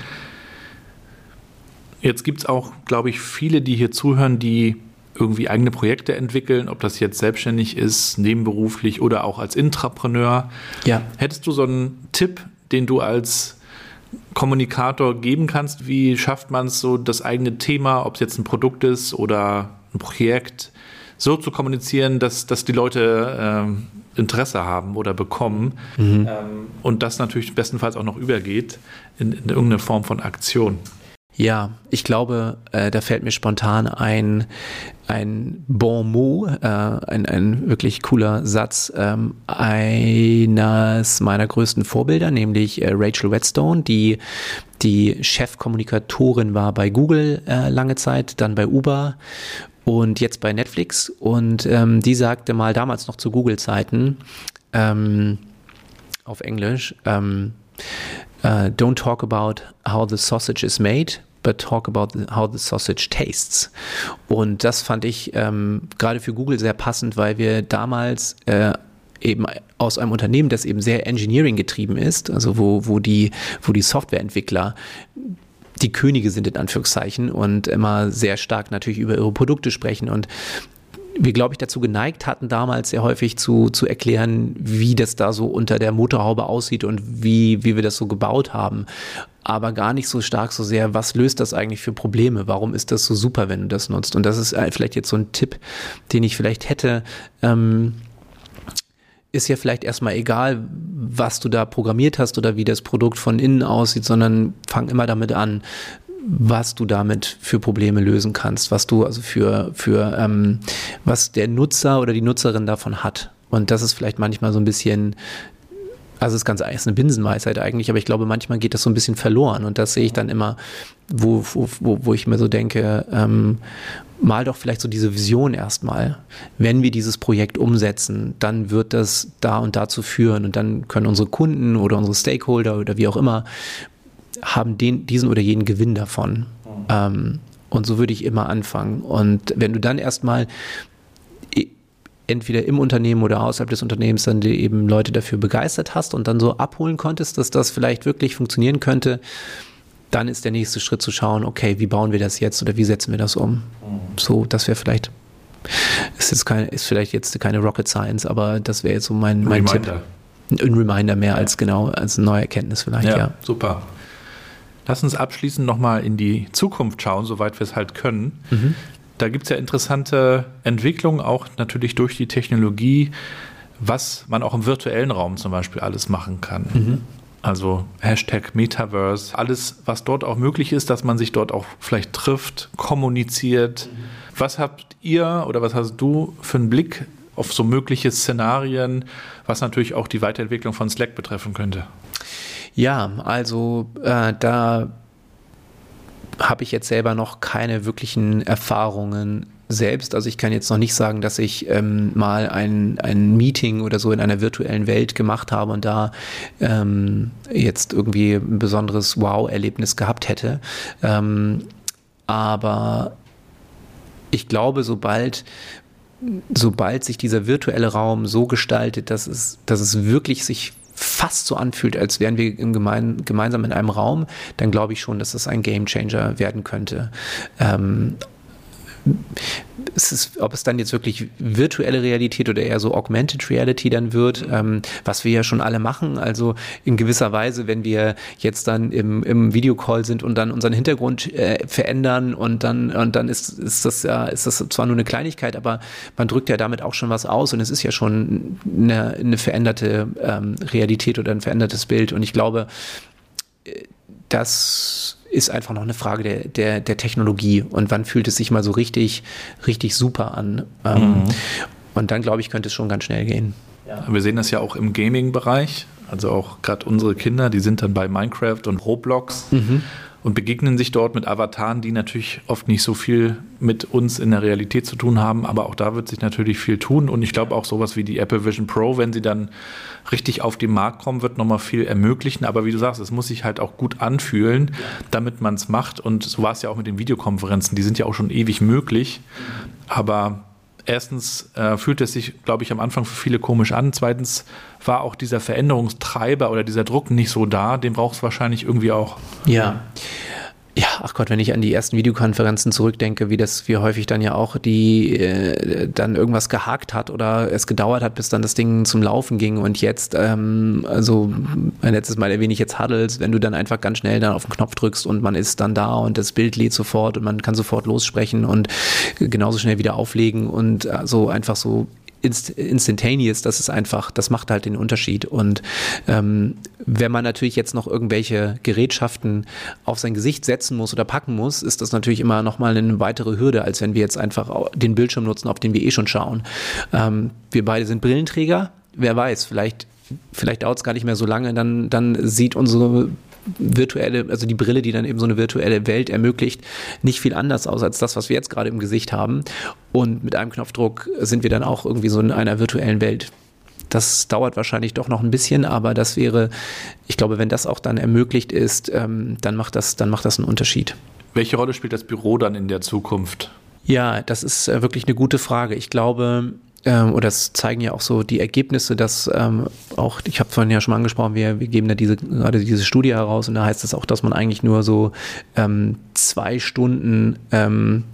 Jetzt gibt es auch, glaube ich, viele, die hier zuhören, die irgendwie eigene Projekte entwickeln, ob das jetzt selbstständig ist, nebenberuflich oder auch als Intrapreneur. Ja. Hättest du so einen Tipp, den du als Kommunikator geben kannst? Wie schafft man es so, das eigene Thema, ob es jetzt ein Produkt ist oder ein Projekt, so zu kommunizieren, dass, dass die Leute ähm, Interesse haben oder bekommen mhm. ähm, und das natürlich bestenfalls auch noch übergeht in, in irgendeine Form von Aktion? Ja, ich glaube, äh, da fällt mir spontan ein, ein Bon mot, äh, ein, ein wirklich cooler Satz ähm, eines meiner größten Vorbilder, nämlich äh, Rachel Whetstone, die die Chefkommunikatorin war bei Google äh, lange Zeit, dann bei Uber und jetzt bei Netflix. Und ähm, die sagte mal damals noch zu Google-Zeiten ähm, auf Englisch, ähm, Uh, don't talk about how the sausage is made, but talk about how the sausage tastes. Und das fand ich ähm, gerade für Google sehr passend, weil wir damals äh, eben aus einem Unternehmen, das eben sehr Engineering getrieben ist, also wo, wo die, wo die Softwareentwickler die Könige sind in Anführungszeichen und immer sehr stark natürlich über ihre Produkte sprechen und wir, glaube ich, dazu geneigt hatten, damals sehr häufig zu, zu erklären, wie das da so unter der Motorhaube aussieht und wie, wie wir das so gebaut haben. Aber gar nicht so stark so sehr, was löst das eigentlich für Probleme? Warum ist das so super, wenn du das nutzt? Und das ist äh, vielleicht jetzt so ein Tipp, den ich vielleicht hätte. Ähm, ist ja vielleicht erstmal egal, was du da programmiert hast oder wie das Produkt von innen aussieht, sondern fang immer damit an, was du damit für Probleme lösen kannst, was du also für, für ähm, was der Nutzer oder die Nutzerin davon hat. Und das ist vielleicht manchmal so ein bisschen, also es ist ganz ist eine Binsenweisheit eigentlich, aber ich glaube, manchmal geht das so ein bisschen verloren. Und das sehe ich dann immer, wo, wo, wo, wo ich mir so denke, ähm, mal doch vielleicht so diese Vision erstmal. Wenn wir dieses Projekt umsetzen, dann wird das da und dazu führen und dann können unsere Kunden oder unsere Stakeholder oder wie auch immer haben den, diesen oder jenen Gewinn davon. Mhm. Ähm, und so würde ich immer anfangen. Und wenn du dann erstmal entweder im Unternehmen oder außerhalb des Unternehmens dann eben Leute dafür begeistert hast und dann so abholen konntest, dass das vielleicht wirklich funktionieren könnte, dann ist der nächste Schritt zu schauen, okay, wie bauen wir das jetzt oder wie setzen wir das um? Mhm. So, das wäre vielleicht, ist jetzt keine, ist vielleicht jetzt keine Rocket Science, aber das wäre jetzt so mein, mein Tipp. Ein Reminder mehr als genau, als eine neue Erkenntnis vielleicht, ja. ja. Super. Lass uns abschließend nochmal in die Zukunft schauen, soweit wir es halt können. Mhm. Da gibt es ja interessante Entwicklungen, auch natürlich durch die Technologie, was man auch im virtuellen Raum zum Beispiel alles machen kann. Mhm. Also Hashtag Metaverse, alles, was dort auch möglich ist, dass man sich dort auch vielleicht trifft, kommuniziert. Mhm. Was habt ihr oder was hast du für einen Blick auf so mögliche Szenarien, was natürlich auch die Weiterentwicklung von Slack betreffen könnte? Ja, also äh, da habe ich jetzt selber noch keine wirklichen Erfahrungen selbst. Also ich kann jetzt noch nicht sagen, dass ich ähm, mal ein, ein Meeting oder so in einer virtuellen Welt gemacht habe und da ähm, jetzt irgendwie ein besonderes Wow-Erlebnis gehabt hätte. Ähm, aber ich glaube, sobald sobald sich dieser virtuelle Raum so gestaltet, dass es, dass es wirklich sich fast so anfühlt, als wären wir im gemein, gemeinsam in einem Raum, dann glaube ich schon, dass das ein Gamechanger werden könnte. Ähm, ist, ob es dann jetzt wirklich virtuelle Realität oder eher so Augmented Reality dann wird, ähm, was wir ja schon alle machen. Also in gewisser Weise, wenn wir jetzt dann im, im Videocall sind und dann unseren Hintergrund äh, verändern und dann und dann ist, ist das ja ist das zwar nur eine Kleinigkeit, aber man drückt ja damit auch schon was aus und es ist ja schon eine, eine veränderte ähm, Realität oder ein verändertes Bild und ich glaube, äh, das ist einfach noch eine Frage der, der, der Technologie und wann fühlt es sich mal so richtig, richtig super an. Ähm, mhm. Und dann, glaube ich, könnte es schon ganz schnell gehen. Ja. Wir sehen das ja auch im Gaming-Bereich. Also auch gerade unsere Kinder, die sind dann bei Minecraft und Roblox. Mhm und begegnen sich dort mit Avataren, die natürlich oft nicht so viel mit uns in der Realität zu tun haben, aber auch da wird sich natürlich viel tun. Und ich glaube auch sowas wie die Apple Vision Pro, wenn sie dann richtig auf den Markt kommen, wird nochmal viel ermöglichen, aber wie du sagst, es muss sich halt auch gut anfühlen, damit man es macht. Und so war es ja auch mit den Videokonferenzen, die sind ja auch schon ewig möglich, aber erstens äh, fühlt es sich, glaube ich, am Anfang für viele komisch an. Zweitens war auch dieser Veränderungstreiber oder dieser Druck nicht so da. Den braucht es wahrscheinlich irgendwie auch. Ja. Ach Gott, wenn ich an die ersten Videokonferenzen zurückdenke, wie das, wie häufig dann ja auch die äh, dann irgendwas gehakt hat oder es gedauert hat, bis dann das Ding zum Laufen ging und jetzt, ähm, also ein letztes Mal erwähne ich jetzt Huddles, wenn du dann einfach ganz schnell dann auf den Knopf drückst und man ist dann da und das Bild lädt sofort und man kann sofort lossprechen und genauso schnell wieder auflegen und so also einfach so inst instantaneous, das ist einfach, das macht halt den Unterschied. Und ähm, wenn man natürlich jetzt noch irgendwelche Gerätschaften auf sein Gesicht setzen muss oder packen muss, ist das natürlich immer nochmal eine weitere Hürde, als wenn wir jetzt einfach den Bildschirm nutzen, auf den wir eh schon schauen. Ähm, wir beide sind Brillenträger. Wer weiß, vielleicht vielleicht dauert es gar nicht mehr so lange, dann, dann sieht unsere virtuelle, also die Brille, die dann eben so eine virtuelle Welt ermöglicht, nicht viel anders aus als das, was wir jetzt gerade im Gesicht haben. Und mit einem Knopfdruck sind wir dann auch irgendwie so in einer virtuellen Welt. Das dauert wahrscheinlich doch noch ein bisschen, aber das wäre, ich glaube, wenn das auch dann ermöglicht ist, ähm, dann macht das, dann macht das einen Unterschied. Welche Rolle spielt das Büro dann in der Zukunft? Ja, das ist äh, wirklich eine gute Frage. Ich glaube, ähm, oder das zeigen ja auch so die Ergebnisse, dass ähm, auch, ich habe vorhin ja schon mal angesprochen, wir, wir geben da diese, gerade diese Studie heraus und da heißt es auch, dass man eigentlich nur so ähm, zwei Stunden ähm,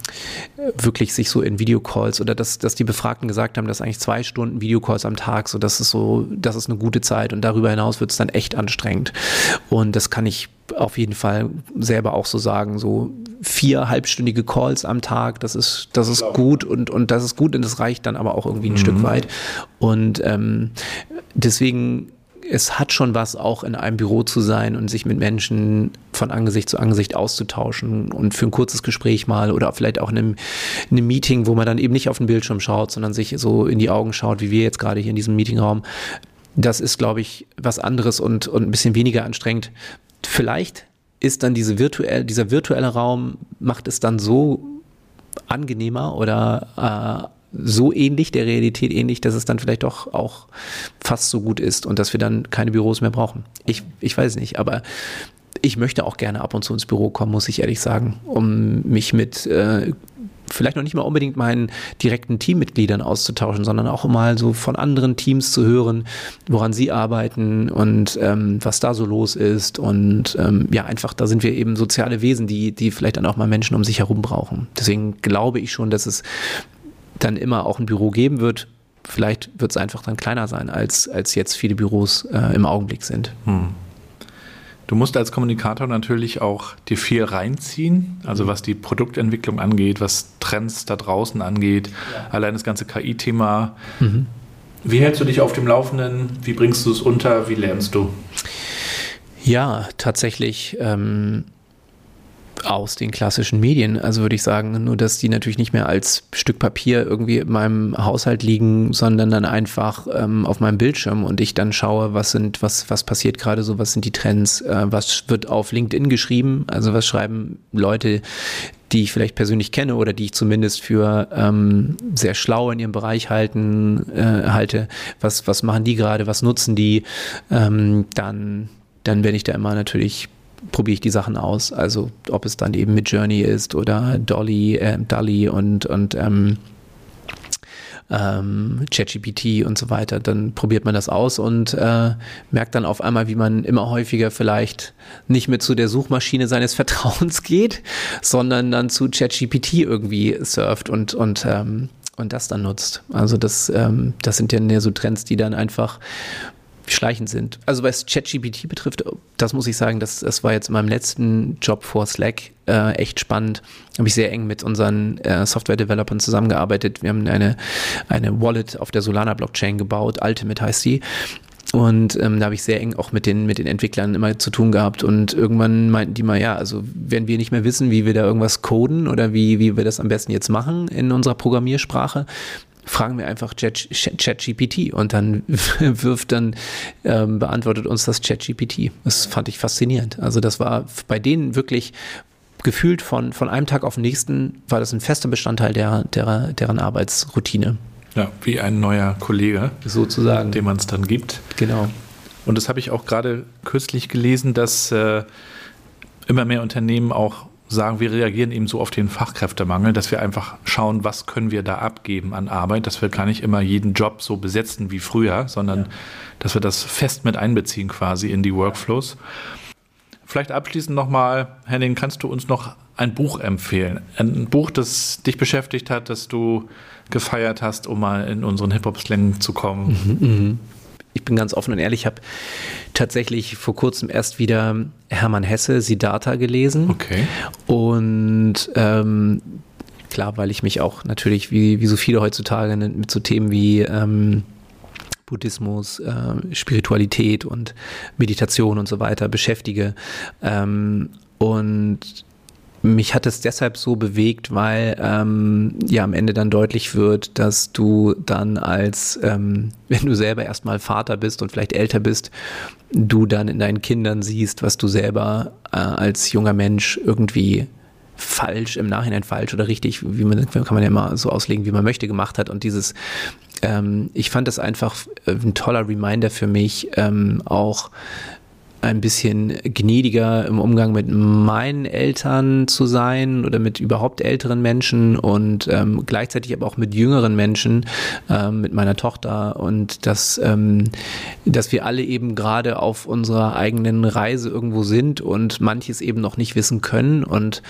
wirklich sich so in Videocalls oder dass, dass die Befragten gesagt haben, dass eigentlich zwei Stunden Videocalls am Tag, so das ist so, das ist eine gute Zeit und darüber hinaus wird es dann echt anstrengend. Und das kann ich auf jeden Fall selber auch so sagen, so vier halbstündige Calls am Tag, das ist, das ist gut und, und das ist gut und das reicht dann aber auch irgendwie ein mhm. Stück weit. Und ähm, deswegen es hat schon was, auch in einem Büro zu sein und sich mit Menschen von Angesicht zu Angesicht auszutauschen und für ein kurzes Gespräch mal oder vielleicht auch in einem, in einem Meeting, wo man dann eben nicht auf den Bildschirm schaut, sondern sich so in die Augen schaut, wie wir jetzt gerade hier in diesem Meetingraum. Das ist, glaube ich, was anderes und, und ein bisschen weniger anstrengend. Vielleicht ist dann diese virtuell, dieser virtuelle Raum, macht es dann so angenehmer oder äh, so ähnlich, der Realität ähnlich, dass es dann vielleicht doch auch fast so gut ist und dass wir dann keine Büros mehr brauchen. Ich, ich weiß nicht, aber ich möchte auch gerne ab und zu ins Büro kommen, muss ich ehrlich sagen, um mich mit äh, vielleicht noch nicht mal unbedingt meinen direkten Teammitgliedern auszutauschen, sondern auch mal so von anderen Teams zu hören, woran sie arbeiten und ähm, was da so los ist. Und ähm, ja, einfach, da sind wir eben soziale Wesen, die, die vielleicht dann auch mal Menschen um sich herum brauchen. Deswegen glaube ich schon, dass es dann immer auch ein Büro geben wird. Vielleicht wird es einfach dann kleiner sein, als, als jetzt viele Büros äh, im Augenblick sind. Hm. Du musst als Kommunikator natürlich auch dir viel reinziehen, also was die Produktentwicklung angeht, was Trends da draußen angeht, ja. allein das ganze KI-Thema. Mhm. Wie hältst du dich auf dem Laufenden? Wie bringst du es unter? Wie lernst du? Ja, tatsächlich ähm, aus den klassischen Medien. Also würde ich sagen, nur dass die natürlich nicht mehr als Stück Papier irgendwie in meinem Haushalt liegen, sondern dann einfach ähm, auf meinem Bildschirm und ich dann schaue, was sind, was, was passiert gerade so, was sind die Trends, äh, was wird auf LinkedIn geschrieben, also was schreiben Leute, die ich vielleicht persönlich kenne oder die ich zumindest für ähm, sehr schlau in ihrem Bereich halten, äh, halte. Was, was machen die gerade, was nutzen die? Ähm, dann, dann werde ich da immer natürlich probiere ich die Sachen aus. Also ob es dann eben mit Journey ist oder Dolly, äh, Dolly und, und ähm, ähm, ChatGPT und so weiter, dann probiert man das aus und äh, merkt dann auf einmal, wie man immer häufiger vielleicht nicht mehr zu der Suchmaschine seines Vertrauens geht, sondern dann zu ChatGPT irgendwie surft und, und ähm, und das dann nutzt. Also das, ähm, das sind ja so Trends, die dann einfach schleichend sind. Also was ChatGPT betrifft, das muss ich sagen, das, das war jetzt in meinem letzten Job vor Slack äh, echt spannend. Habe ich sehr eng mit unseren äh, Software-Developern zusammengearbeitet. Wir haben eine, eine Wallet auf der Solana-Blockchain gebaut, Ultimate heißt sie. Und ähm, da habe ich sehr eng auch mit den, mit den Entwicklern immer zu tun gehabt. Und irgendwann meinten die mal, ja, also wenn wir nicht mehr wissen, wie wir da irgendwas coden oder wie, wie wir das am besten jetzt machen in unserer Programmiersprache, fragen wir einfach ChatGPT und dann wirft dann, ähm, beantwortet uns das ChatGPT. Das fand ich faszinierend. Also das war bei denen wirklich gefühlt von, von einem Tag auf den nächsten war das ein fester Bestandteil der, der, deren Arbeitsroutine. Ja, wie ein neuer Kollege. Sozusagen. Dem man es dann gibt. Genau. Und das habe ich auch gerade kürzlich gelesen, dass äh, immer mehr Unternehmen auch sagen, wir reagieren eben so auf den Fachkräftemangel, dass wir einfach schauen, was können wir da abgeben an Arbeit, dass wir gar nicht immer jeden Job so besetzen wie früher, sondern ja. dass wir das fest mit einbeziehen quasi in die Workflows. Vielleicht abschließend nochmal, Henning, kannst du uns noch ein Buch empfehlen? Ein Buch, das dich beschäftigt hat, das du gefeiert hast, um mal in unseren Hip-Hop-Slang zu kommen? Mhm, mh ich bin ganz offen und ehrlich, ich habe tatsächlich vor kurzem erst wieder Hermann Hesse, Siddhartha gelesen. Okay. Und ähm, klar, weil ich mich auch natürlich, wie, wie so viele heutzutage, mit so Themen wie ähm, Buddhismus, äh, Spiritualität und Meditation und so weiter beschäftige. Ähm, und mich hat es deshalb so bewegt, weil ähm, ja am Ende dann deutlich wird, dass du dann als, ähm, wenn du selber erstmal Vater bist und vielleicht älter bist, du dann in deinen Kindern siehst, was du selber äh, als junger Mensch irgendwie falsch, im Nachhinein falsch oder richtig, wie man kann man ja immer so auslegen, wie man möchte, gemacht hat. Und dieses, ähm, ich fand das einfach ein toller Reminder für mich, ähm, auch ein bisschen gnädiger im Umgang mit meinen Eltern zu sein oder mit überhaupt älteren Menschen und ähm, gleichzeitig aber auch mit jüngeren Menschen, ähm, mit meiner Tochter und dass, ähm, dass wir alle eben gerade auf unserer eigenen Reise irgendwo sind und manches eben noch nicht wissen können und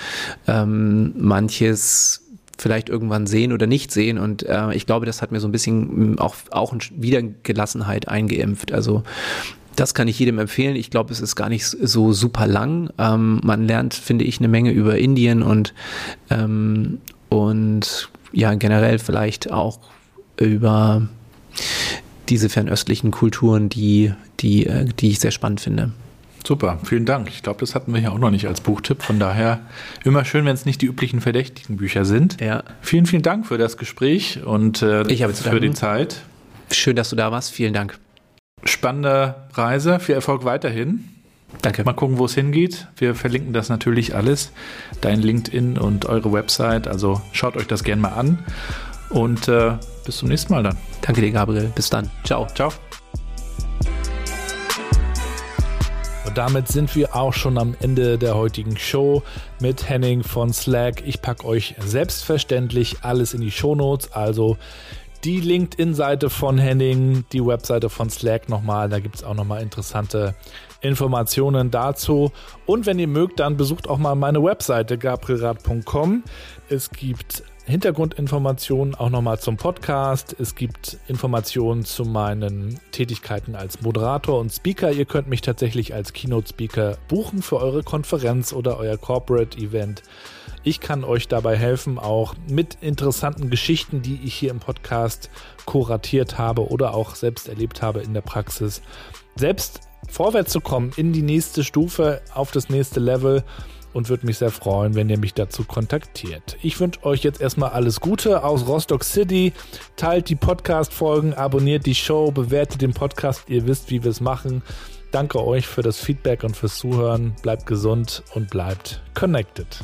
ähm, manches vielleicht irgendwann sehen oder nicht sehen. Und äh, ich glaube, das hat mir so ein bisschen auch, auch wieder Gelassenheit eingeimpft. Also das kann ich jedem empfehlen. Ich glaube, es ist gar nicht so super lang. Ähm, man lernt, finde ich, eine Menge über Indien und, ähm, und ja, generell vielleicht auch über diese fernöstlichen Kulturen, die, die, äh, die ich sehr spannend finde. Super, vielen Dank. Ich glaube, das hatten wir ja auch noch nicht als Buchtipp. Von daher immer schön, wenn es nicht die üblichen verdächtigen Bücher sind. Ja. Vielen, vielen Dank für das Gespräch und äh, ich habe für die Zeit. Schön, dass du da warst. Vielen Dank spannende Reise. Viel Erfolg weiterhin. Danke. Mal gucken, wo es hingeht. Wir verlinken das natürlich alles. Dein LinkedIn und eure Website. Also schaut euch das gerne mal an. Und äh, bis zum nächsten Mal dann. Danke dir, Gabriel. Bis dann. Ciao. Ciao. Und damit sind wir auch schon am Ende der heutigen Show mit Henning von Slack. Ich packe euch selbstverständlich alles in die Shownotes. Also die LinkedIn-Seite von Henning, die Webseite von Slack nochmal. Da gibt es auch nochmal interessante Informationen dazu. Und wenn ihr mögt, dann besucht auch mal meine Webseite gabrielrad.com. Es gibt Hintergrundinformationen auch nochmal zum Podcast. Es gibt Informationen zu meinen Tätigkeiten als Moderator und Speaker. Ihr könnt mich tatsächlich als Keynote-Speaker buchen für eure Konferenz oder euer Corporate-Event. Ich kann euch dabei helfen, auch mit interessanten Geschichten, die ich hier im Podcast kuratiert habe oder auch selbst erlebt habe in der Praxis, selbst vorwärts zu kommen in die nächste Stufe, auf das nächste Level und würde mich sehr freuen, wenn ihr mich dazu kontaktiert. Ich wünsche euch jetzt erstmal alles Gute aus Rostock City. Teilt die Podcast-Folgen, abonniert die Show, bewertet den Podcast. Ihr wisst, wie wir es machen. Danke euch für das Feedback und fürs Zuhören. Bleibt gesund und bleibt connected.